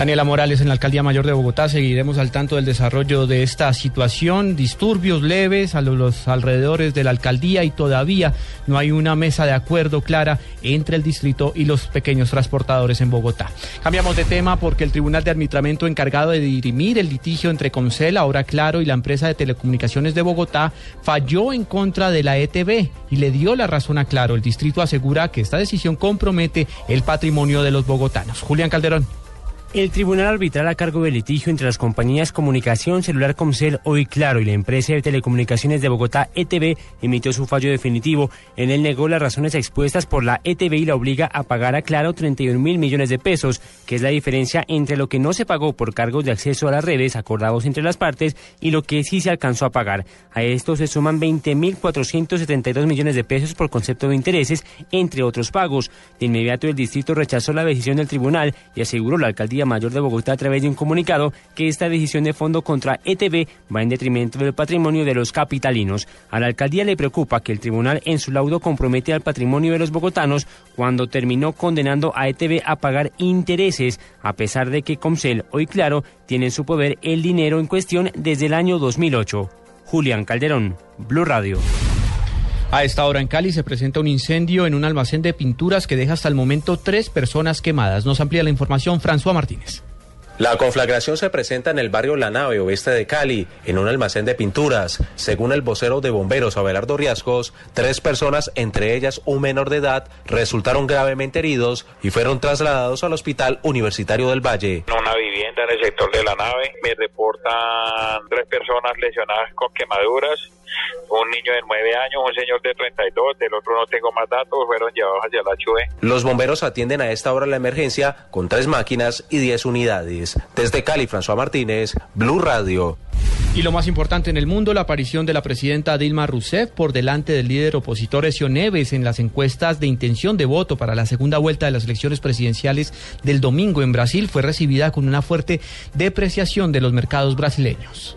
Speaker 58: Daniela Morales en la Alcaldía Mayor de Bogotá. Seguiremos al tanto del desarrollo de esta situación. Disturbios leves a lo- los alrededores de la alcaldía y todavía no hay una mesa de acuerdo clara entre el distrito y los pequeños transportadores en Bogotá. Cambiamos de tema porque el Tribunal de Arbitramiento encargado de dirimir el litigio entre Concel, ahora Claro, y la empresa de telecomunicaciones de Bogotá falló en contra de la ETB y le dio la razón a Claro. El distrito asegura que esta decisión compromete el patrimonio de los bogotanos. Julián Calderón.
Speaker 61: El Tribunal Arbitral a cargo del litigio entre las compañías Comunicación Celular Comcel Hoy Claro y la empresa de telecomunicaciones de Bogotá ETB emitió su fallo definitivo. En él negó las razones expuestas por la ETB y la obliga a pagar a Claro 31 mil millones de pesos, que es la diferencia entre lo que no se pagó por cargos de acceso a las redes acordados entre las partes y lo que sí se alcanzó a pagar. A esto se suman 20 mil 472 millones de pesos por concepto de intereses, entre otros pagos. De inmediato el distrito rechazó la decisión del tribunal y aseguró la alcaldía mayor de Bogotá a través de un comunicado que esta decisión de fondo contra ETB va en detrimento del patrimonio de los capitalinos. A la alcaldía le preocupa que el tribunal en su laudo compromete al patrimonio de los bogotanos cuando terminó condenando a ETB a pagar intereses, a pesar de que Comcel, hoy claro, tiene en su poder el dinero en cuestión desde el año 2008. Julián Calderón, Blue Radio.
Speaker 58: A esta hora en Cali se presenta un incendio en un almacén de pinturas que deja hasta el momento tres personas quemadas. Nos amplía la información François Martínez.
Speaker 62: La conflagración se presenta en el barrio La Nave, oeste de Cali, en un almacén de pinturas. Según el vocero de bomberos Abelardo Riascos, tres personas, entre ellas un menor de edad, resultaron gravemente heridos y fueron trasladados al Hospital Universitario del Valle.
Speaker 63: En una vivienda en el sector de la nave me reportan tres personas lesionadas con quemaduras, un niño de nueve años, un señor de 32, del otro no tengo más datos, fueron llevados hacia la HUE.
Speaker 62: Los bomberos atienden a esta hora la emergencia con tres máquinas y diez unidades. Desde Cali, François Martínez, Blue Radio.
Speaker 58: Y lo más importante en el mundo, la aparición de la presidenta Dilma Rousseff por delante del líder opositor Ezio Neves en las encuestas de intención de voto para la segunda vuelta de las elecciones presidenciales del domingo en Brasil fue recibida con una fuerte depreciación de los mercados brasileños.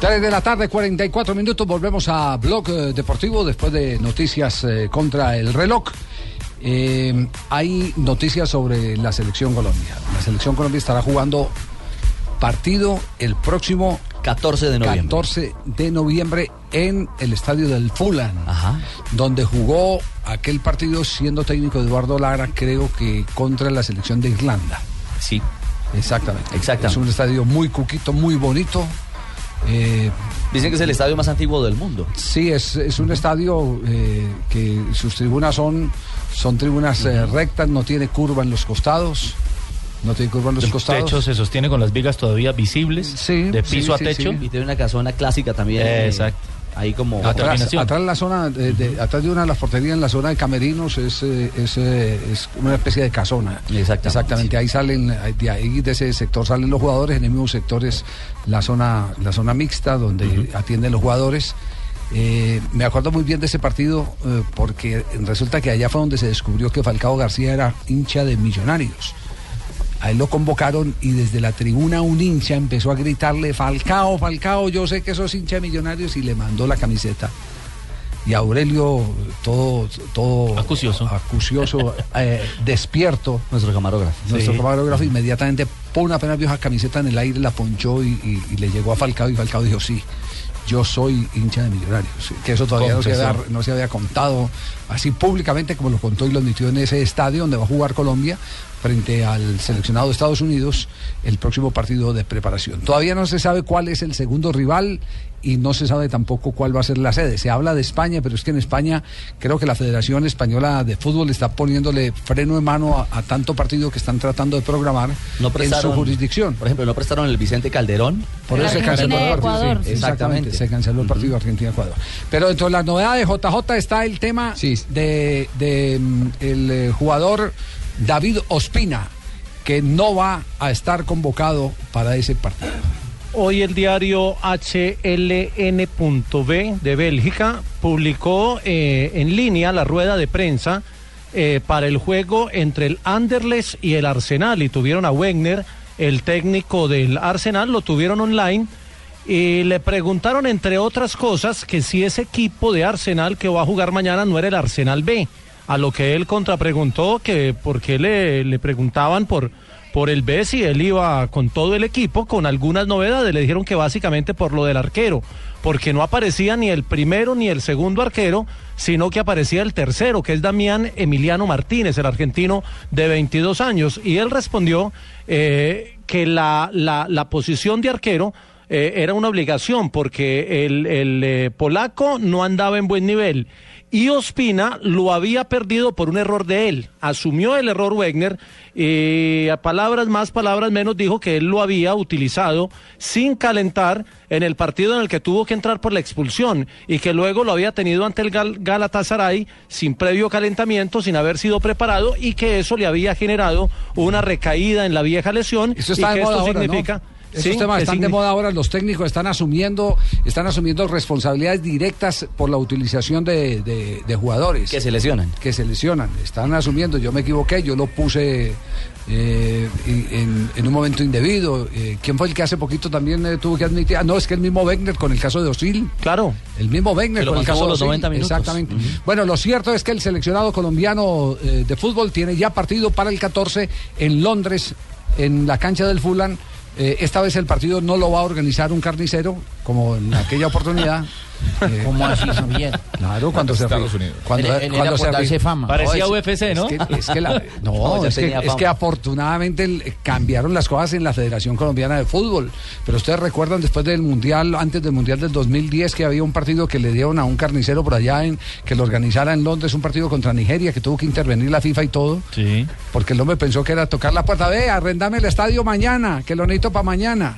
Speaker 5: 3 de la tarde, 44 minutos. Volvemos a Blog eh, Deportivo después de noticias eh, contra el reloj. Eh, hay noticias sobre la selección Colombia. La selección Colombia estará jugando partido el próximo
Speaker 6: 14 de noviembre.
Speaker 5: 14 de noviembre en el estadio del Fulham, donde jugó aquel partido siendo técnico Eduardo Lara, creo que contra la selección de Irlanda.
Speaker 6: Sí.
Speaker 5: Exactamente.
Speaker 6: Exactamente.
Speaker 5: Es un estadio muy cuquito, muy bonito. Eh,
Speaker 6: Dicen que es el estadio más antiguo del mundo.
Speaker 5: Sí, es, es un estadio eh, que sus tribunas son, son tribunas eh, rectas, no tiene curva en los costados. No tiene curva en los
Speaker 64: El
Speaker 5: costados.
Speaker 64: techo se sostiene con las vigas todavía visibles, de piso a
Speaker 5: sí,
Speaker 64: techo.
Speaker 5: sí.
Speaker 6: Y tiene una casona clásica también. eh,
Speaker 64: Exacto.
Speaker 6: Ahí como.
Speaker 5: Atrás, atrás la zona, de, de- atrás de una de las porterías, en la zona de camerinos, es, eh, es, eh, es una especie de casona.
Speaker 6: Exactamente.
Speaker 5: Ahí salen, de ahí de ese sector salen los jugadores, en el mismo sector es la zona, la zona mixta donde atienden los jugadores. Eh, me acuerdo muy bien de ese partido eh, porque resulta que allá fue donde se descubrió que Falcao García era hincha de millonarios. A él lo convocaron y desde la tribuna un hincha empezó a gritarle, Falcao, Falcao, yo sé que sos hincha de millonarios y le mandó la camiseta. Y Aurelio, todo, todo acucioso, acucioso <laughs> eh, despierto.
Speaker 6: Nuestro camarógrafo.
Speaker 5: Nuestro
Speaker 6: Sí.
Speaker 5: camarógrafo inmediatamente pone apenas vio esa camiseta en el aire, la ponchó y, y- y le llegó a Falcao y Falcao dijo, sí, yo soy hincha de millonarios. Que eso todavía no se, había, no se había contado así públicamente como lo contó y lo admitió en ese estadio donde va a jugar Colombia frente al seleccionado de Estados Unidos el próximo partido de preparación. Todavía no se sabe cuál es el segundo rival y no se sabe tampoco cuál va a ser la sede. Se habla de España, pero es que en España creo que la Federación Española de Fútbol está poniéndole freno de mano a, a tanto partido que están tratando de programar
Speaker 6: No
Speaker 5: en su
Speaker 6: prestaron,
Speaker 5: jurisdicción.
Speaker 6: Por ejemplo, no prestaron el Vicente Calderón.
Speaker 5: Por eso se canceló el partido. sí,
Speaker 6: Exactamente.
Speaker 5: exactamente, se canceló el partido Argentina-Ecuador. Pero dentro de las novedades de JJ está el tema de, de, mm, el eh, jugador David Ospina, que no va a estar convocado para ese partido.
Speaker 8: Hoy el diario HLN.B de Bélgica publicó eh, en línea la rueda de prensa eh, para el juego entre el Anderlecht y el Arsenal y tuvieron a Wegner, el técnico del Arsenal, lo tuvieron online y le preguntaron entre otras cosas que si ese equipo de Arsenal que va a jugar mañana no era el Arsenal B, a lo que él contrapreguntó que por qué le, le preguntaban por por el B si él iba con todo el equipo, con algunas novedades. Le dijeron que básicamente por lo del arquero, porque no aparecía ni el primero ni el segundo arquero, sino que aparecía el tercero, que es Damián Emiliano Martínez, el argentino de 22 años. Y él respondió eh, que la, la, la posición de arquero eh, era una obligación, porque el, el eh, polaco no andaba en buen nivel. Y Ospina lo había perdido por un error de él. Asumió el error Wegner y a palabras más, palabras menos dijo que él lo había utilizado sin calentar en el partido en el que tuvo que entrar por la expulsión y que luego lo había tenido ante el Gal- Galatasaray sin previo calentamiento, sin haber sido preparado y que eso le había generado una recaída en la vieja lesión
Speaker 5: Eso
Speaker 8: y que esto
Speaker 5: ahora, ¿no? Esos
Speaker 8: Sí,
Speaker 5: temas están de moda ahora, los técnicos están asumiendo, están asumiendo responsabilidades directas por la utilización de, de- de jugadores.
Speaker 6: Que se lesionan.
Speaker 5: Que se lesionan, están asumiendo, yo me equivoqué, yo lo puse eh, en, en un momento indebido. Eh, ¿Quién fue el que hace poquito también eh, tuvo que admitir? Ah, no, es que el mismo Wegner con el caso de Osil.
Speaker 8: Claro.
Speaker 5: El mismo Wegner con el caso de
Speaker 6: los
Speaker 5: Osil.
Speaker 6: 90 minutos.
Speaker 5: Exactamente. Bueno, lo cierto es que el seleccionado colombiano de fútbol tiene ya partido para el 14 en Londres, en la cancha del Fulham. Eh, esta vez el partido no lo va a organizar un carnicero, como en aquella oportunidad. <laughs> Eh,
Speaker 65: ¿Cómo así, Javier?
Speaker 5: Claro, cuando se
Speaker 65: Estados Unidos.
Speaker 5: Cuando,
Speaker 65: Él- él era
Speaker 5: cuando
Speaker 65: por
Speaker 5: se
Speaker 65: darse fama. Parecía
Speaker 5: es-
Speaker 65: UFC, ¿no?
Speaker 5: Es que, es que la- <laughs> no, es, que, es afortunadamente cambiaron las cosas en la Federación Colombiana de Fútbol. Pero ustedes recuerdan después del Mundial, antes del Mundial del 2010, que había un partido que le dieron a un carnicero por allá, en, que lo organizara en Londres, un partido contra Nigeria, que tuvo que intervenir la FIFA y todo.
Speaker 64: Sí.
Speaker 5: Porque el hombre pensó que era tocar la puerta, ve, arrendame el estadio mañana, que lo necesito para mañana.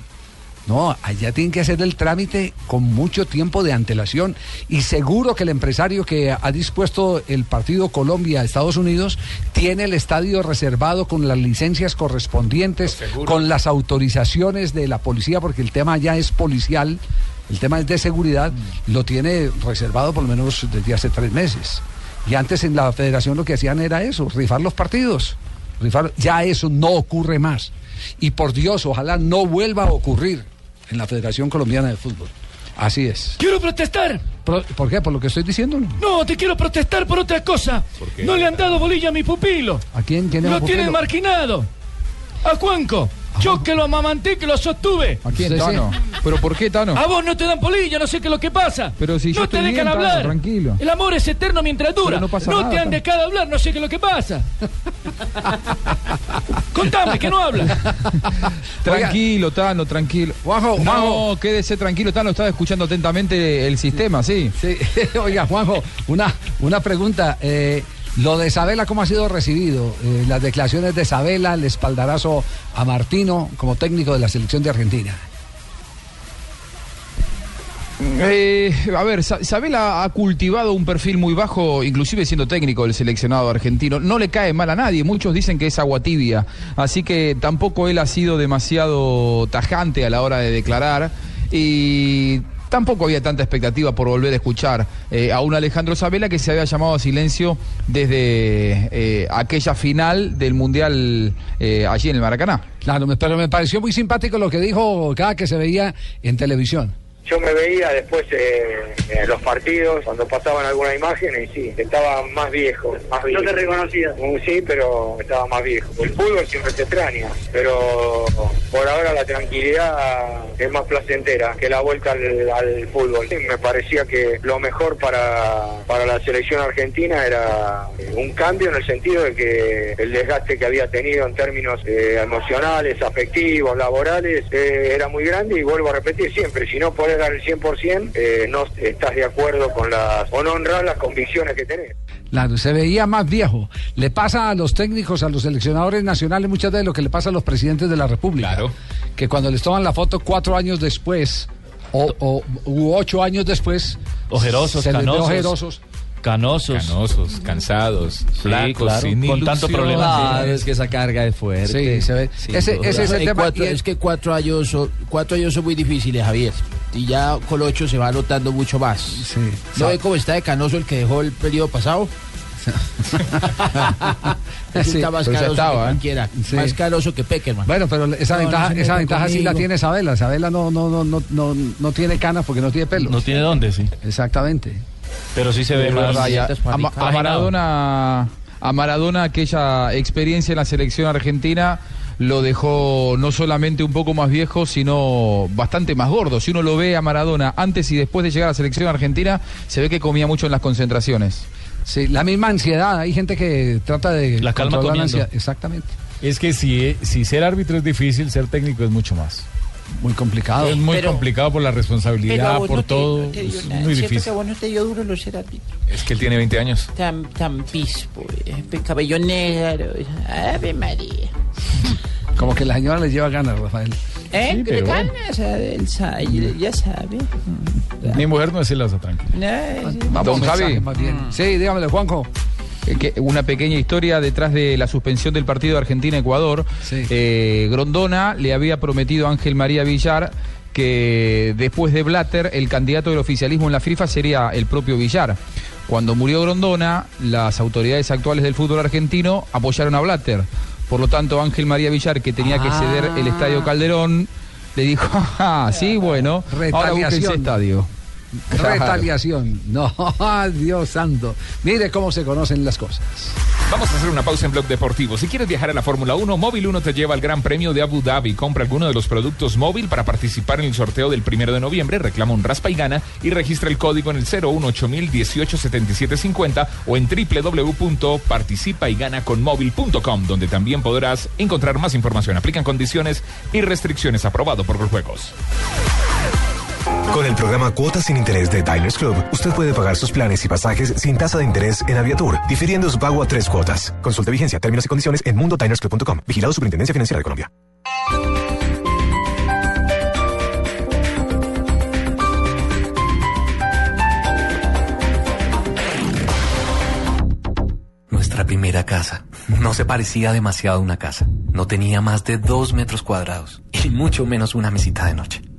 Speaker 5: No, allá tienen que hacer el trámite con mucho tiempo de antelación y seguro que el empresario que ha dispuesto el partido Colombia-Estados Unidos tiene el estadio reservado con las licencias correspondientes, con las autorizaciones de la policía, porque el tema ya es policial, el tema es de seguridad, lo tiene reservado por lo menos desde hace tres meses. Y antes en la federación lo que hacían era eso, rifar los partidos. Rifar, ya eso no ocurre más. Y por Dios, ojalá no vuelva a ocurrir en la Federación Colombiana de Fútbol. Así es.
Speaker 65: Quiero protestar.
Speaker 5: Pro- ¿Por qué? ¿Por lo que estoy diciendo?
Speaker 65: No, te quiero protestar por otra cosa.
Speaker 5: qué?
Speaker 65: No le han dado bolilla a mi pupilo.
Speaker 5: ¿A quién tiene
Speaker 65: Lo tienen marginado. A Juanco. Yo que lo amamanté, que lo sostuve.
Speaker 15: ¿A quién, Tano? ¿Pero por qué, Tano?
Speaker 65: A vos no te dan bolilla, no sé qué es lo que pasa.
Speaker 15: Pero si yo
Speaker 65: no te
Speaker 15: estoy
Speaker 65: dejan
Speaker 15: bien, Tano,
Speaker 65: hablar.
Speaker 15: tranquilo.
Speaker 65: El amor es eterno mientras dura.
Speaker 15: Pero no pasa nada,
Speaker 65: te han
Speaker 15: Tano.
Speaker 65: dejado hablar, no sé qué es lo que pasa. <laughs> Contame, que no habla. <laughs>
Speaker 15: Tranquilo, Tano, tranquilo.
Speaker 5: Juanjo,
Speaker 15: no,
Speaker 5: Juanjo.
Speaker 15: quédese tranquilo, Tano, estaba escuchando atentamente el sistema, sí.
Speaker 5: Sí, <laughs> oiga, Juanjo, una, una pregunta. eh, lo de Sabela, ¿cómo ha sido recibido? Eh, las declaraciones de Sabela, el espaldarazo a Martino como técnico de la selección de Argentina.
Speaker 15: Eh, a ver, Sa- Sabela ha cultivado un perfil muy bajo, inclusive siendo técnico del seleccionado argentino. No le cae mal a nadie, muchos dicen que es agua tibia, así que tampoco él ha sido demasiado tajante a la hora de declarar y tampoco había tanta expectativa por volver a escuchar eh, a un Alejandro Sabela que se había llamado a silencio desde eh, aquella final del Mundial eh, allí en el Maracaná.
Speaker 5: Claro, pero me pareció muy simpático lo que dijo cada que se veía en televisión.
Speaker 66: Yo me veía después eh, en los partidos, cuando pasaban alguna imagen, y sí, estaba más viejo. Más viejo.
Speaker 67: te reconocía?
Speaker 66: Mm, Sí, pero estaba más viejo. El fútbol siempre te extraña, pero por ahora la tranquilidad es más placentera que la vuelta al, al fútbol. Me parecía que lo mejor para, para la selección argentina era un cambio en el sentido de que el desgaste que había tenido en términos eh, emocionales, afectivos, laborales, eh, era muy grande y vuelvo a repetir siempre, si no podés dar el 100%, eh, no estás de acuerdo con las, o no honrar las convicciones que tenés.
Speaker 5: Claro, se veía más viejo. Le pasa a los técnicos, a los seleccionadores nacionales, muchas veces lo que le pasa a los presidentes de la República. Que cuando les toman la foto cuatro años después, o, o u ocho años después,
Speaker 34: Ojerosos,
Speaker 5: se les ve
Speaker 34: canosos.
Speaker 5: ojerosos.
Speaker 34: Canosos.
Speaker 15: Canosos, cansados, flacos,
Speaker 34: claro,
Speaker 15: sin
Speaker 34: con tanto problema.
Speaker 6: Claro, es que esa carga es fuerte.
Speaker 5: Sí, se ve.
Speaker 6: Sin
Speaker 5: Ese- ese es el
Speaker 11: Hay
Speaker 5: tema.
Speaker 11: cuatro- es que cuatro años, son, cuatro años son muy difíciles, Javier. Y ya con ocho se va notando mucho más. ¿No ve cómo está de canoso el que dejó el periodo pasado? <laughs>
Speaker 5: Sí,
Speaker 11: está más
Speaker 5: estaba,
Speaker 11: que
Speaker 5: ¿eh?
Speaker 11: cualquiera.
Speaker 5: Sí.
Speaker 11: Más canoso que Peckerman.
Speaker 5: Bueno, pero esa
Speaker 11: No,
Speaker 5: ventaja, esa ventaja sí la tiene Sabela. Sabela no, no, no, no, no, no tiene canas porque no tiene pelo.
Speaker 34: No tiene dónde, sí.
Speaker 5: Exactamente.
Speaker 34: Pero sí se ve más.
Speaker 15: a, Ma- a Maradona, a Maradona aquella experiencia en la selección argentina lo dejó no solamente un poco más viejo, sino bastante más gordo. Si uno lo ve a Maradona antes y después de llegar a la selección argentina, se ve que comía mucho en las concentraciones.
Speaker 5: Sí, la misma ansiedad. Hay gente que trata de
Speaker 15: La calma
Speaker 5: controlar la ansiedad. Exactamente.
Speaker 15: Es que si, si ser árbitro es difícil, ser técnico es mucho más.
Speaker 5: Muy complicado.
Speaker 15: Es muy
Speaker 11: Pero-
Speaker 15: complicado por la responsabilidad, por
Speaker 11: no te-
Speaker 15: todo.
Speaker 11: no te
Speaker 15: es
Speaker 11: nada.
Speaker 15: muy difícil.
Speaker 11: que a vos no te dio duro lo ser árbitro.
Speaker 15: Es que él tiene 20 años.
Speaker 11: Tan, tan pispo, eh, cabello negro. Ave María.
Speaker 5: Como que la señora le lleva ganas, Rafael.
Speaker 11: ¿Eh?
Speaker 15: Sí, pero bueno.
Speaker 11: Ganas, el ya sabe.
Speaker 15: Mi mujer no es celosa, tranquilo.
Speaker 11: No,
Speaker 15: Don Javi.
Speaker 5: más bien. Sí, dígamelo, Juanjo.
Speaker 15: Eh, una pequeña historia detrás de la suspensión del partido de Argentina-Ecuador. Eh, Grondona le había prometido a Ángel María Villar que después de Blatter el candidato del oficialismo en la FIFA sería el propio Villar. Cuando murió Grondona, las autoridades actuales del fútbol argentino apoyaron a Blatter. Por lo tanto, Ángel María Villar, que tenía que ceder el Estadio Calderón, le dijo, <laughs> ah, sí, bueno, ahora búsquense
Speaker 5: Retaliación.
Speaker 15: estadio.
Speaker 5: Retaliación. No, <laughs> Dios santo. Mire cómo se conocen las cosas.
Speaker 15: Vamos a hacer una pausa en Blog Deportivo. Si quieres viajar a la Fórmula 1, Móvil 1 te lleva al Gran Premio de Abu Dhabi. Compra alguno de los productos móvil para participar en el sorteo del primero de noviembre. Reclama un raspa y gana y registra el código en el 018187750 o en www.participayganaconmóvil.com, donde también podrás encontrar más información. Aplican condiciones y restricciones aprobado por los juegos.
Speaker 22: Con el programa Cuotas sin Interés de Diners Club, usted puede pagar sus planes y pasajes sin tasa de interés en Aviatur, difiriendo su pago a tres cuotas. Consulte vigencia, términos y condiciones en mundodinersclub.com. Vigilado Superintendencia Financiera de Colombia.
Speaker 26: Nuestra primera casa. No se parecía demasiado a una casa. No tenía más de dos metros cuadrados y mucho menos una mesita de noche.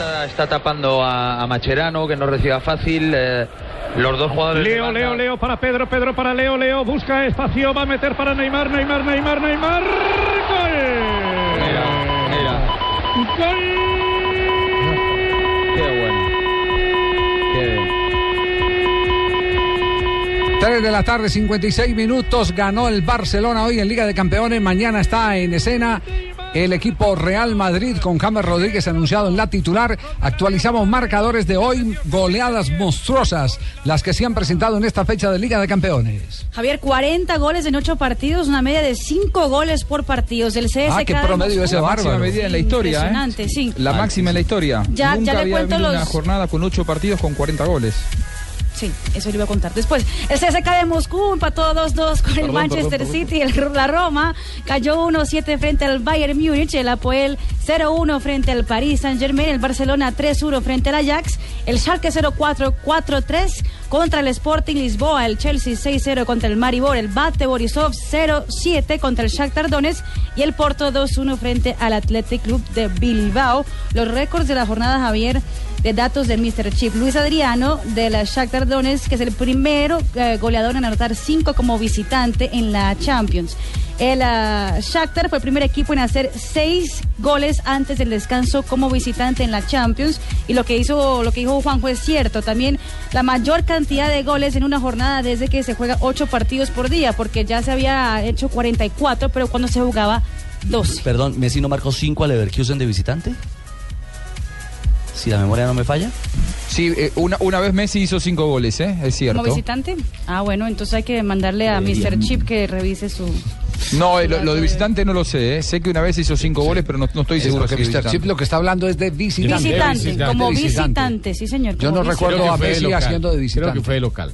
Speaker 68: Está, está tapando a, a Macherano, que no reciba fácil. eh, los dos jugadores.
Speaker 2: Leo. Leo, Leo para Pedro, Pedro para Leo, Leo busca espacio, va a meter para Neymar, Neymar, Neymar, Neymar. ¡Gol! ¡Gol!
Speaker 68: Qué bueno. Qué
Speaker 5: 3 de la tarde, 56 minutos. Ganó el Barcelona hoy en Liga de Campeones. Mañana está en escena el equipo Real Madrid con James Rodríguez anunciado en la titular. Actualizamos marcadores de hoy. Goleadas monstruosas, las que se han presentado en esta fecha de Liga de Campeones.
Speaker 10: Javier, 40 goles en 8 partidos, una media de 5 goles por partido. El CSK
Speaker 5: Ah, qué
Speaker 10: de
Speaker 5: promedio ese
Speaker 15: La máxima
Speaker 5: bárbaro.
Speaker 15: medida en la historia, ¿eh?
Speaker 10: Impresionante, sí.
Speaker 15: La máxima en la historia.
Speaker 10: Ya-
Speaker 15: Nunca
Speaker 10: ya le
Speaker 15: había
Speaker 10: cuento
Speaker 15: habido una
Speaker 10: los-
Speaker 15: jornada con ocho partidos con 40 goles.
Speaker 10: Sí, eso le iba a contar después. El CSK de Moscú empató 2-2 con el
Speaker 15: Perdón,
Speaker 10: Manchester
Speaker 15: perdón, perdón.
Speaker 10: City. El, la Roma cayó 1-7 frente al Bayern Múnich. El Apoel 0-1 frente al Paris Saint-Germain. El Barcelona 3-1 frente al Ajax. El Schalke 0-4, 4-3 contra el Sporting Lisboa. El Chelsea 6-0 contra el Maribor. El Bate Borisov 0-7 contra el Shakhtar Donetsk. Y el Porto 2-1 frente al Athletic Club de Bilbao. Los récords de la jornada, Javier, de datos de Mr. Chip. Luis Adriano de la Shakhtar Donetsk, que es el primero eh, goleador en anotar cinco como visitante en la Champions. El ah, Shakhtar fue el primer equipo en hacer seis goles antes del descanso como visitante en la Champions. Y lo que hizo, lo que dijo Juanjo es cierto. También la mayor cantidad de goles en una jornada desde que se juega ocho partidos por día, porque ya se había hecho 44, pero cuando se jugaba 12.
Speaker 6: Perdón, Messi no marcó 5 al Leverkusen de visitante. Si la memoria no me falla.
Speaker 15: Sí, eh, una, una vez Messi hizo cinco goles, ¿eh? Es cierto.
Speaker 10: ¿Como visitante? Ah, bueno, entonces hay que mandarle a Mr. Chip que revise su...
Speaker 15: No, eh, lo, lo de visitante no lo sé, ¿eh? Sé que una vez hizo cinco goles, pero no, no estoy
Speaker 5: Es
Speaker 15: seguro de
Speaker 5: Mr.
Speaker 15: visitante.
Speaker 5: Chip lo que está hablando es de visitante.
Speaker 10: Visitante, como
Speaker 5: De
Speaker 10: visitante, sí señor.
Speaker 5: Yo no
Speaker 10: visitante.
Speaker 5: recuerdo a Messi haciendo de visitante.
Speaker 36: Creo que fue de local.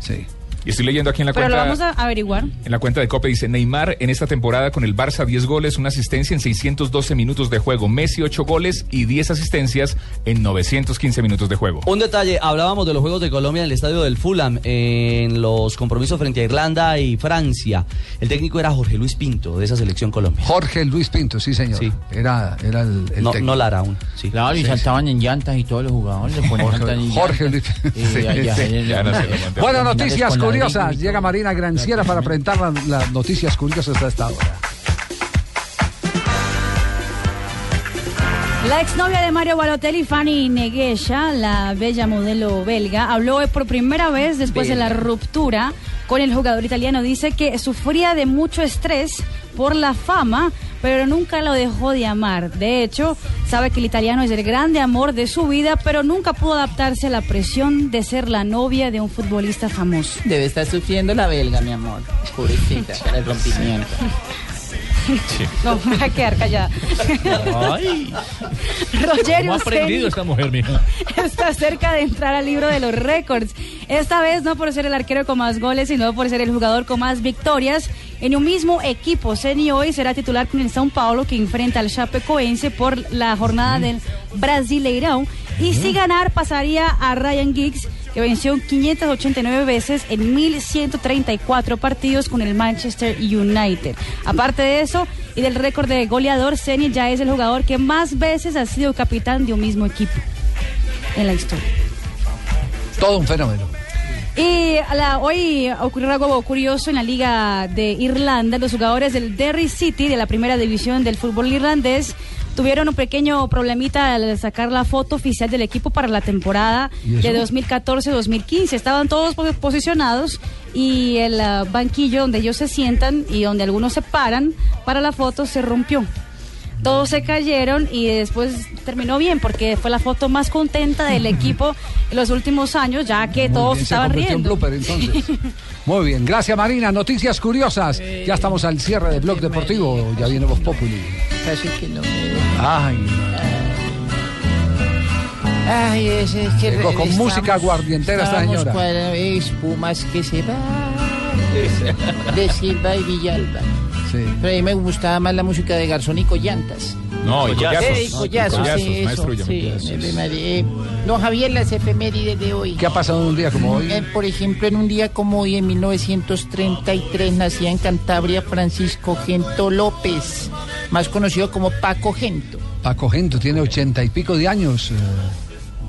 Speaker 5: Sí.
Speaker 36: Y estoy leyendo aquí en la
Speaker 10: Pero lo
Speaker 36: cuenta.
Speaker 10: vamos a averiguar.
Speaker 36: En la cuenta de Cope dice Neymar en esta temporada con el Barça 10 goles, una asistencia en 612 minutos de juego. Messi 8 goles y 10 asistencias en 915 minutos de juego.
Speaker 6: Un detalle, hablábamos de los Juegos de Colombia en el estadio del Fulham, en los compromisos frente a Irlanda y Francia. El técnico era Jorge Luis Pinto, de esa selección Colombia.
Speaker 5: Jorge Luis Pinto, sí, señor. Era, era el, el
Speaker 6: No,
Speaker 5: técnico.
Speaker 6: no Lara aún. Sí.
Speaker 11: Claro, y
Speaker 5: Sí,
Speaker 11: saltaban en llantas y todos los jugadores ponían
Speaker 5: Jorge. Luis.
Speaker 11: Y ya- ya-
Speaker 5: Sí.
Speaker 11: ya- ya-
Speaker 5: Bueno,
Speaker 11: ya-
Speaker 5: noticias
Speaker 11: con
Speaker 5: curiosas. Llega Marina Granciera para presentar la- las noticias curiosas de esta hora.
Speaker 10: La exnovia de Mario Balotelli, Fanny Neguesha, la bella modelo belga, habló hoy por primera vez después de la ruptura con el jugador italiano. Dice que sufría de mucho estrés por la fama, pero nunca lo dejó de amar. De hecho, sabe que el italiano es el grande amor de su vida, pero nunca pudo adaptarse a la presión de ser la novia de un futbolista famoso.
Speaker 11: Debe estar sufriendo la belga, mi amor. Pobrecita, para <laughs> el rompimiento.
Speaker 10: No, me voy a quedar callada.
Speaker 34: Ay.
Speaker 10: Rogerio
Speaker 34: ¿Cómo ha aprendido esta mujer, mija?
Speaker 10: está cerca de entrar al libro de los récords. Esta vez no por ser el arquero con más goles, sino por ser el jugador con más victorias en un mismo equipo. Ceni hoy será titular con el São Paulo que enfrenta al Chapecoense por la jornada del Brasileirão. Y si ganar pasaría a Ryan Giggs que venció 589 veces en 1134 partidos con el Manchester United. Aparte de eso y del récord de goleador, Ceni ya es el jugador que más veces ha sido capitán de un mismo equipo en la historia.
Speaker 5: Todo un fenómeno.
Speaker 10: Y a la- hoy ocurrió algo curioso en la Liga de Irlanda. Los jugadores del Derry City, de la primera división del fútbol irlandés, tuvieron un pequeño problemita al sacar la foto oficial del equipo para la temporada de 2014-2015. Estaban todos po- posicionados y el ah, banquillo donde ellos se sientan y donde algunos se paran para la foto se rompió. Todos se cayeron y después terminó bien porque fue la foto más contenta del equipo en los últimos años, ya que
Speaker 5: Muy
Speaker 10: todos
Speaker 5: bien, se
Speaker 10: estaban
Speaker 5: en
Speaker 10: riendo.
Speaker 5: blooper, entonces. <laughs> Muy bien, gracias Marina. Noticias curiosas. Ya estamos al cierre del blog deportivo. Ya viene Voz Populi.
Speaker 46: Casi que no me...
Speaker 5: Ay,
Speaker 46: Ay, es, es que...
Speaker 5: Llegó con
Speaker 46: estamos-
Speaker 5: música aguardientera esta señora.
Speaker 46: espumas que se van <laughs> de Silva y Villalba. Pero a mí me gustaba más la música de Garzón y Collantas.
Speaker 34: No, y Collazos.
Speaker 46: Eh, y
Speaker 34: No,
Speaker 46: Collazos,
Speaker 34: Collazos,
Speaker 46: sí, eso,
Speaker 34: maestro
Speaker 46: sí. Eh, Don Javier, las efemérides de hoy.
Speaker 5: ¿Qué ha pasado en un día como hoy?
Speaker 46: Eh, por ejemplo, en un día como hoy, en 1933, nacía en Cantabria Francisco Gento López, más conocido como Paco Gento.
Speaker 5: Paco Gento tiene ochenta y pico de años.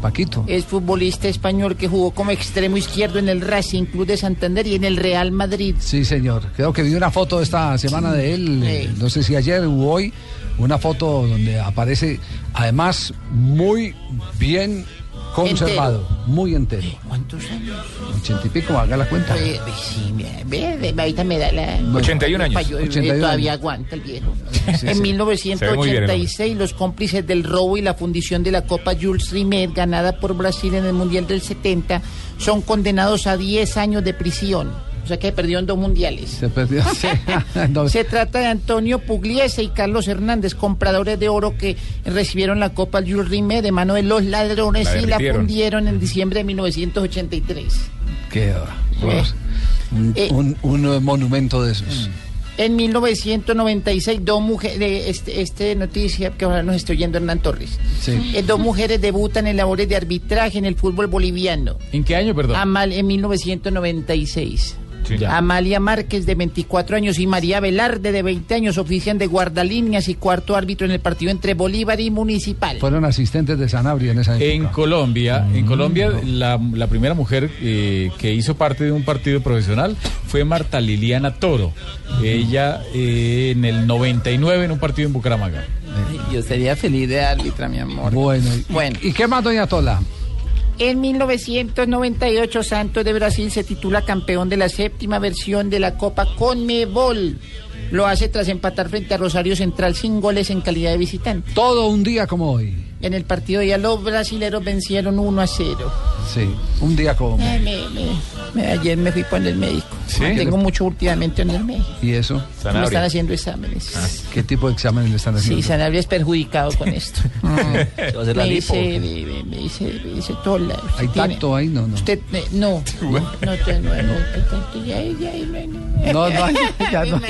Speaker 5: Paquito.
Speaker 46: Es futbolista español que jugó como extremo izquierdo en el Racing Club de Santander y en el Real Madrid.
Speaker 5: Sí, señor. Creo que vi una foto esta semana de él, eh, no sé si ayer o hoy, una foto donde aparece además muy bien conservado, muy entero.
Speaker 46: ¿Cuántos años?
Speaker 5: Ochenta y pico, haga la cuenta.
Speaker 46: Eh, sí, ve, ve, ahorita me da la...
Speaker 5: 81 años.
Speaker 46: Pa- yo- eh,
Speaker 5: 81
Speaker 46: todavía
Speaker 5: años.
Speaker 46: aguanta el viejo.
Speaker 5: Sí,
Speaker 46: en
Speaker 5: sí.
Speaker 46: 1986, los cómplices del robo y la fundición de la Copa Jules Rimet, ganada por Brasil en el Mundial del 70, son condenados a 10 años de prisión. O sea que perdieron dos mundiales.
Speaker 5: Se perdió. <laughs> sí. <laughs> No,
Speaker 46: Se trata de Antonio Pugliese y Carlos Hernández, compradores de oro que recibieron la Copa Jules Rimet de mano de los ladrones
Speaker 5: La
Speaker 46: y la fundieron en diciembre de 1983.
Speaker 5: qué va. Un,
Speaker 46: Eh.
Speaker 5: un- un, eh, monumento de esos.
Speaker 46: En 1996, dos mujeres, este, este noticia que ahora nos está oyendo Hernán Torres.
Speaker 5: Sí.
Speaker 46: Eh, dos mujeres debutan en labores de arbitraje en el fútbol boliviano.
Speaker 7: ¿En qué año, perdón?
Speaker 46: Amal, en 1996. Amalia Márquez, de 24 años, y María Velarde, de 20 años, ofician de guardalíneas y cuarto árbitro en el partido entre Bolívar y Municipal.
Speaker 5: Fueron asistentes de Sanabria en esa época.
Speaker 7: En Colombia,
Speaker 5: Mm,
Speaker 7: en Colombia la, la primera mujer eh, que hizo parte de un partido profesional fue Marta Liliana Toro. Ella eh, en el 99 en un partido en Bucaramanga.
Speaker 46: Yo sería feliz de árbitra, mi amor.
Speaker 5: Bueno,
Speaker 46: Bueno.
Speaker 5: ¿y qué más, doña Tola?
Speaker 46: En 1998, Santos de Brasil se titula campeón de la séptima versión de la Copa Conmebol. Lo hace tras empatar frente a Rosario Central sin goles en calidad de visitante.
Speaker 5: Todo un día como hoy.
Speaker 46: En el partido ya los brasileros vencieron 1 a 0.
Speaker 5: Sí, un día como
Speaker 46: Eh, me- me- me- ayer me fui con el médico.
Speaker 5: ¿Sí?
Speaker 46: Tengo mucho últimamente en el médico.
Speaker 5: ¿Y eso?
Speaker 46: Me están haciendo exámenes.
Speaker 5: ¿Qué tipo de exámenes le están haciendo?
Speaker 46: Sí, Sanabria es perjudicado con esto. <laughs>
Speaker 5: a hacer la
Speaker 46: me,
Speaker 5: lipo.
Speaker 46: dice, me, me- me dice, me dice Tola. usted
Speaker 5: ¿Hay
Speaker 46: tiene-
Speaker 5: tacto ahí? No, no.
Speaker 46: Usted, eh, no, <laughs> no, no, no, no, no, ya, ya, ya,
Speaker 5: No, no, <laughs> ya no.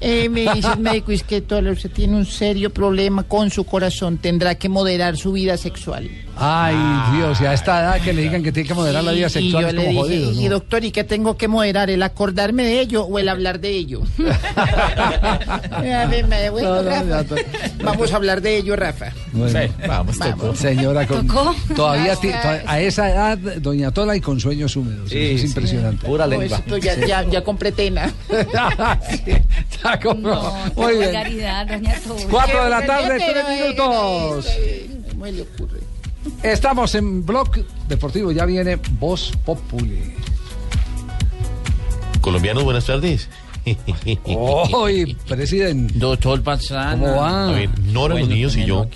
Speaker 46: Eh, me dice el médico, es que Tola, usted tiene un serio problema con su corazón, tendrá que moderar su vida sexual.
Speaker 5: Ay, Dios, y a esta edad que le digan que tiene que moderar la vida
Speaker 46: Y
Speaker 5: sexual
Speaker 46: yo
Speaker 5: es
Speaker 46: le
Speaker 5: como
Speaker 46: dije,
Speaker 5: jodido,
Speaker 46: y
Speaker 5: ¿no?
Speaker 46: doctor, ¿y qué tengo que moderar? ¿El acordarme de ello o el hablar de ello? <laughs> <laughs>
Speaker 5: No, no,
Speaker 46: Rafa, Vamos a hablar de ello, Rafa.
Speaker 5: Bueno,
Speaker 46: vamos,
Speaker 5: tocó. Señora, con-
Speaker 46: ¿Tocó?
Speaker 5: todavía
Speaker 46: No,
Speaker 5: ti- to- a esa edad, doña Tola y con sueños húmedos.
Speaker 46: Sí,
Speaker 5: eso es
Speaker 46: sí.
Speaker 5: impresionante.
Speaker 46: No, esto ya, ya, ya compré tena. <laughs>
Speaker 5: Ya compró. Muy bien.
Speaker 10: vulgaridad, doña Tola.
Speaker 5: Cuatro de la tarde, tres
Speaker 46: eh,
Speaker 5: minutos.
Speaker 46: ¿Cómo le ocurre?
Speaker 5: Estamos en Blog Deportivo, ya viene Voz Populi.
Speaker 69: Colombianos, buenas tardes. <laughs>
Speaker 5: Hoy, presidente.
Speaker 69: Doctor
Speaker 5: Pastrana. ¿Cómo va?
Speaker 69: A ver, Nora, los niños y yo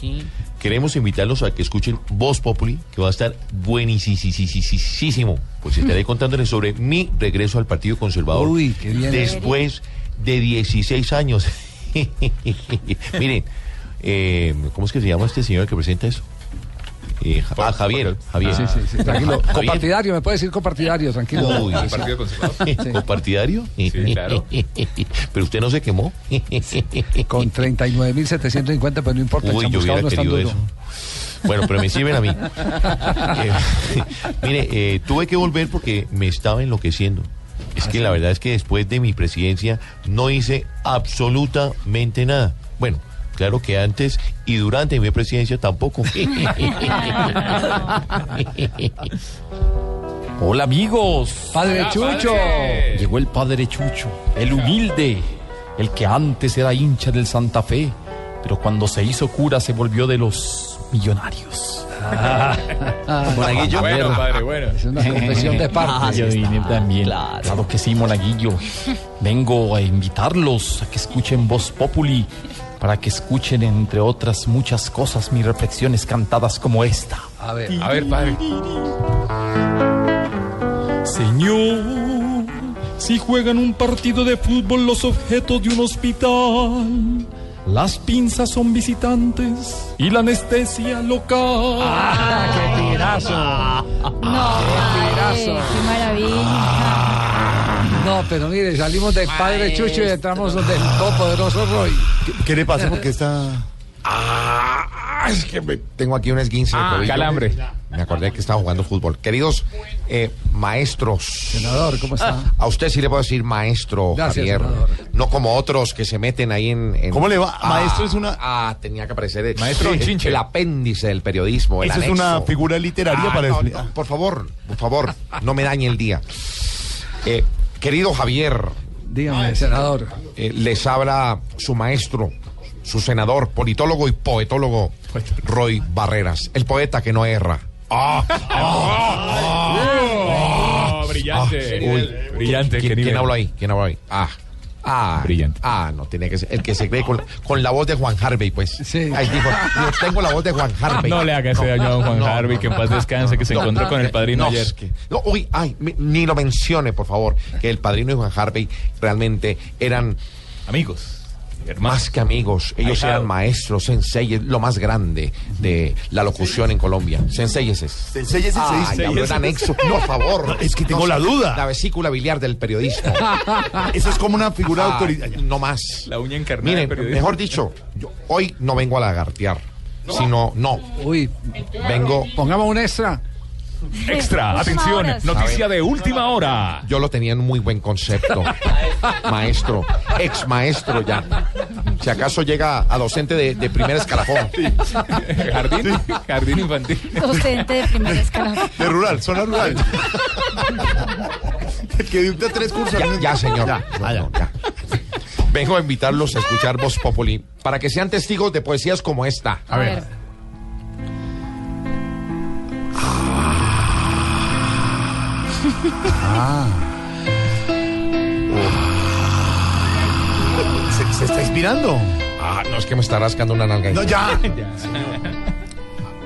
Speaker 69: queremos invitarlos a que escuchen Voz Populi, que va a estar buenísimo. Pues estaré contándoles sobre mi regreso al Partido Conservador.
Speaker 5: Uy, qué bien.
Speaker 69: Después de 16 años. <laughs> Miren, eh, ¿cómo es que se llama este señor que presenta eso? Eh, ah, Javier, Javier.
Speaker 5: Sí, sí, sí, tranquilo.
Speaker 69: Javier.
Speaker 5: Compartidario, me puede decir compartidario, tranquilo.
Speaker 69: Uy, ese- ¿Compartidario?
Speaker 5: claro. <laughs>
Speaker 69: Pero usted no se quemó. <laughs>
Speaker 5: Con 39.750, pero no importa,
Speaker 69: Uy, yo hubiera
Speaker 5: no
Speaker 69: querido eso. Bueno, pero me sirven a mí. <laughs> Eh, mire, eh, tuve que volver porque me estaba enloqueciendo. Es que la verdad es que después de mi presidencia no hice absolutamente nada. Bueno, claro que antes y durante mi presidencia tampoco. <laughs>
Speaker 70: Hola amigos.
Speaker 5: Padre
Speaker 70: Hola,
Speaker 5: Chucho.
Speaker 70: padre. Llegó el padre Chucho, el humilde, el que antes era hincha del Santa Fe, pero cuando se hizo cura se volvió de los millonarios. <laughs>
Speaker 65: Monaguillo. Bueno, padre, bueno.
Speaker 5: Es una confesión de parte.
Speaker 70: Ah, yo vine también. Claro. que sí, Monaguillo. Vengo a invitarlos a que escuchen Voz Populi, para que escuchen, entre otras muchas cosas, mis reflexiones cantadas como esta.
Speaker 5: A ver,
Speaker 70: a ver, padre. Señor, si juegan un partido de fútbol los objetos de un hospital, las pinzas son visitantes y la anestesia local.
Speaker 5: ¡Ah, qué tirazo!
Speaker 71: No,
Speaker 5: tirazo.
Speaker 71: qué maravilla.
Speaker 5: No, pero mire, salimos de Padre Chucho y entramos donde el todopoderoso Roy.
Speaker 72: ¿Qué, qué le pasa? Porque está. Ah, es que me- tengo aquí un esguince de
Speaker 73: Ah,
Speaker 72: tobillo.
Speaker 73: calambre.
Speaker 72: Me acordé que estaba jugando fútbol. Queridos eh, maestros.
Speaker 5: Senador, ¿cómo está?
Speaker 72: A usted sí le puedo decir maestro,
Speaker 5: Gracias,
Speaker 72: Javier.
Speaker 5: senador.
Speaker 72: No como otros que se meten ahí en. en-
Speaker 74: ¿Cómo le va?
Speaker 72: Ah,
Speaker 74: Maestro es una-
Speaker 72: Ah, tenía que aparecer. el-
Speaker 74: Maestro
Speaker 72: el,
Speaker 74: Chinche.
Speaker 72: el apéndice del periodismo. El
Speaker 74: Eso es
Speaker 72: anexo.
Speaker 74: una figura literaria
Speaker 72: Ah,
Speaker 74: para
Speaker 72: no,
Speaker 74: explicar.
Speaker 72: no, por favor, por favor, no me dañe el día. Eh, querido Javier.
Speaker 5: Dígame, senador.
Speaker 72: Eh, les habla su maestro, su senador, politólogo y poetólogo, Roy Barreras, el poeta que no erra. Ah,
Speaker 73: Oh, <laughs> brillante.
Speaker 72: Ah, uy.
Speaker 73: brillante.
Speaker 72: ¿Quién,
Speaker 73: qué nivel.
Speaker 72: quién habló ahí? ¿Quién habló ahí? Ah. Ah,
Speaker 73: Brillante.
Speaker 72: Ah, no, tiene que ser el que se cree con, con la voz de Juan Harvey, pues. Ahí dijo, yo tengo la voz de Juan Harvey.
Speaker 73: No le haga ese daño a Juan Harvey, que en paz descanse, que se encontró con el padrino
Speaker 72: no,
Speaker 73: ayer.
Speaker 72: es que- no, uy, ay, ni lo mencione, por favor, que el padrino y Juan Harvey realmente eran
Speaker 73: amigos.
Speaker 72: Más que amigos, ellos eran maestros, sensei, lo más grande de la locución en Colombia. Senseyeses.
Speaker 74: Senseyeses se
Speaker 72: Ay,
Speaker 74: dice.
Speaker 72: habló en anexo, por favor.
Speaker 74: No, <laughs> es que tengo
Speaker 72: No,
Speaker 74: la duda.
Speaker 72: La vesícula biliar del periodismo. <laughs>
Speaker 74: Eso es como una figura
Speaker 72: Ah,
Speaker 74: autoritaria.
Speaker 72: No más.
Speaker 73: La uña encarnada
Speaker 72: Miren,
Speaker 73: del
Speaker 72: mejor dicho, yo hoy no vengo a lagartear, sino, no.
Speaker 5: Uy,
Speaker 72: vengo.
Speaker 5: Pongamos un extra.
Speaker 73: Extra, atención, noticia de última hora.
Speaker 72: Yo lo tenía en muy buen concepto. <laughs> maestro, ex maestro ya. Si acaso llega a docente de, de primer escalafón. <laughs>
Speaker 73: Jardín, jardín infantil.
Speaker 71: Docente de primer escalón. <laughs>
Speaker 74: De rural, zona rural. Que dicta tres cursos.
Speaker 72: Ya, ya, señor.
Speaker 74: Ya,
Speaker 72: No, no, ya. Vengo a invitarlos a escuchar Voz Populi para que sean testigos de poesías como esta.
Speaker 71: A ver.
Speaker 74: Ah. Se, se está inspirando.
Speaker 72: Ah, no es que me está rascando una nalga.
Speaker 74: No, <laughs> ya.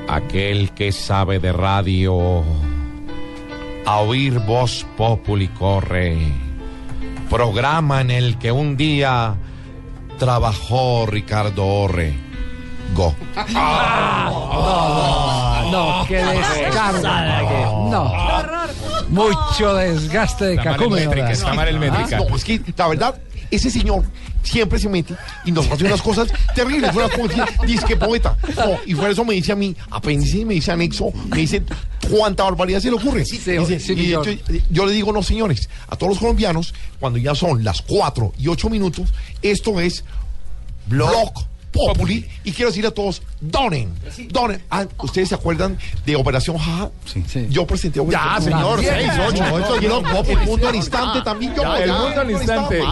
Speaker 72: Aquel que sabe de radio, a oír voz populi corre, programa en el que un día trabajó Ricardo Orre. Go.
Speaker 5: No, qué descargo. No. Mucho desgaste de ¿verdad?
Speaker 72: está mal el métrica. No, es que la verdad, ese señor siempre se mete y nos hace unas cosas terribles. Una poesía, dice que poeta. No, y por eso me dice a mí, apéndice, me dice anexo, me dice cuánta barbaridad se le ocurre. Dice,
Speaker 5: sí,
Speaker 72: y yo, yo le digo, no, señores, a todos los colombianos, cuando ya son las 4 y 8 minutos, esto es Blog Populi y quiero decir a todos, donen, donen. Ah, ¿Ustedes se acuerdan de Operación Jaja? Sí, sí. Yo presenté Operación
Speaker 74: Ya, señor, seis, ocho,
Speaker 72: ocho,
Speaker 74: ocho,
Speaker 72: El mundo al instante también.
Speaker 73: El mundo al instante.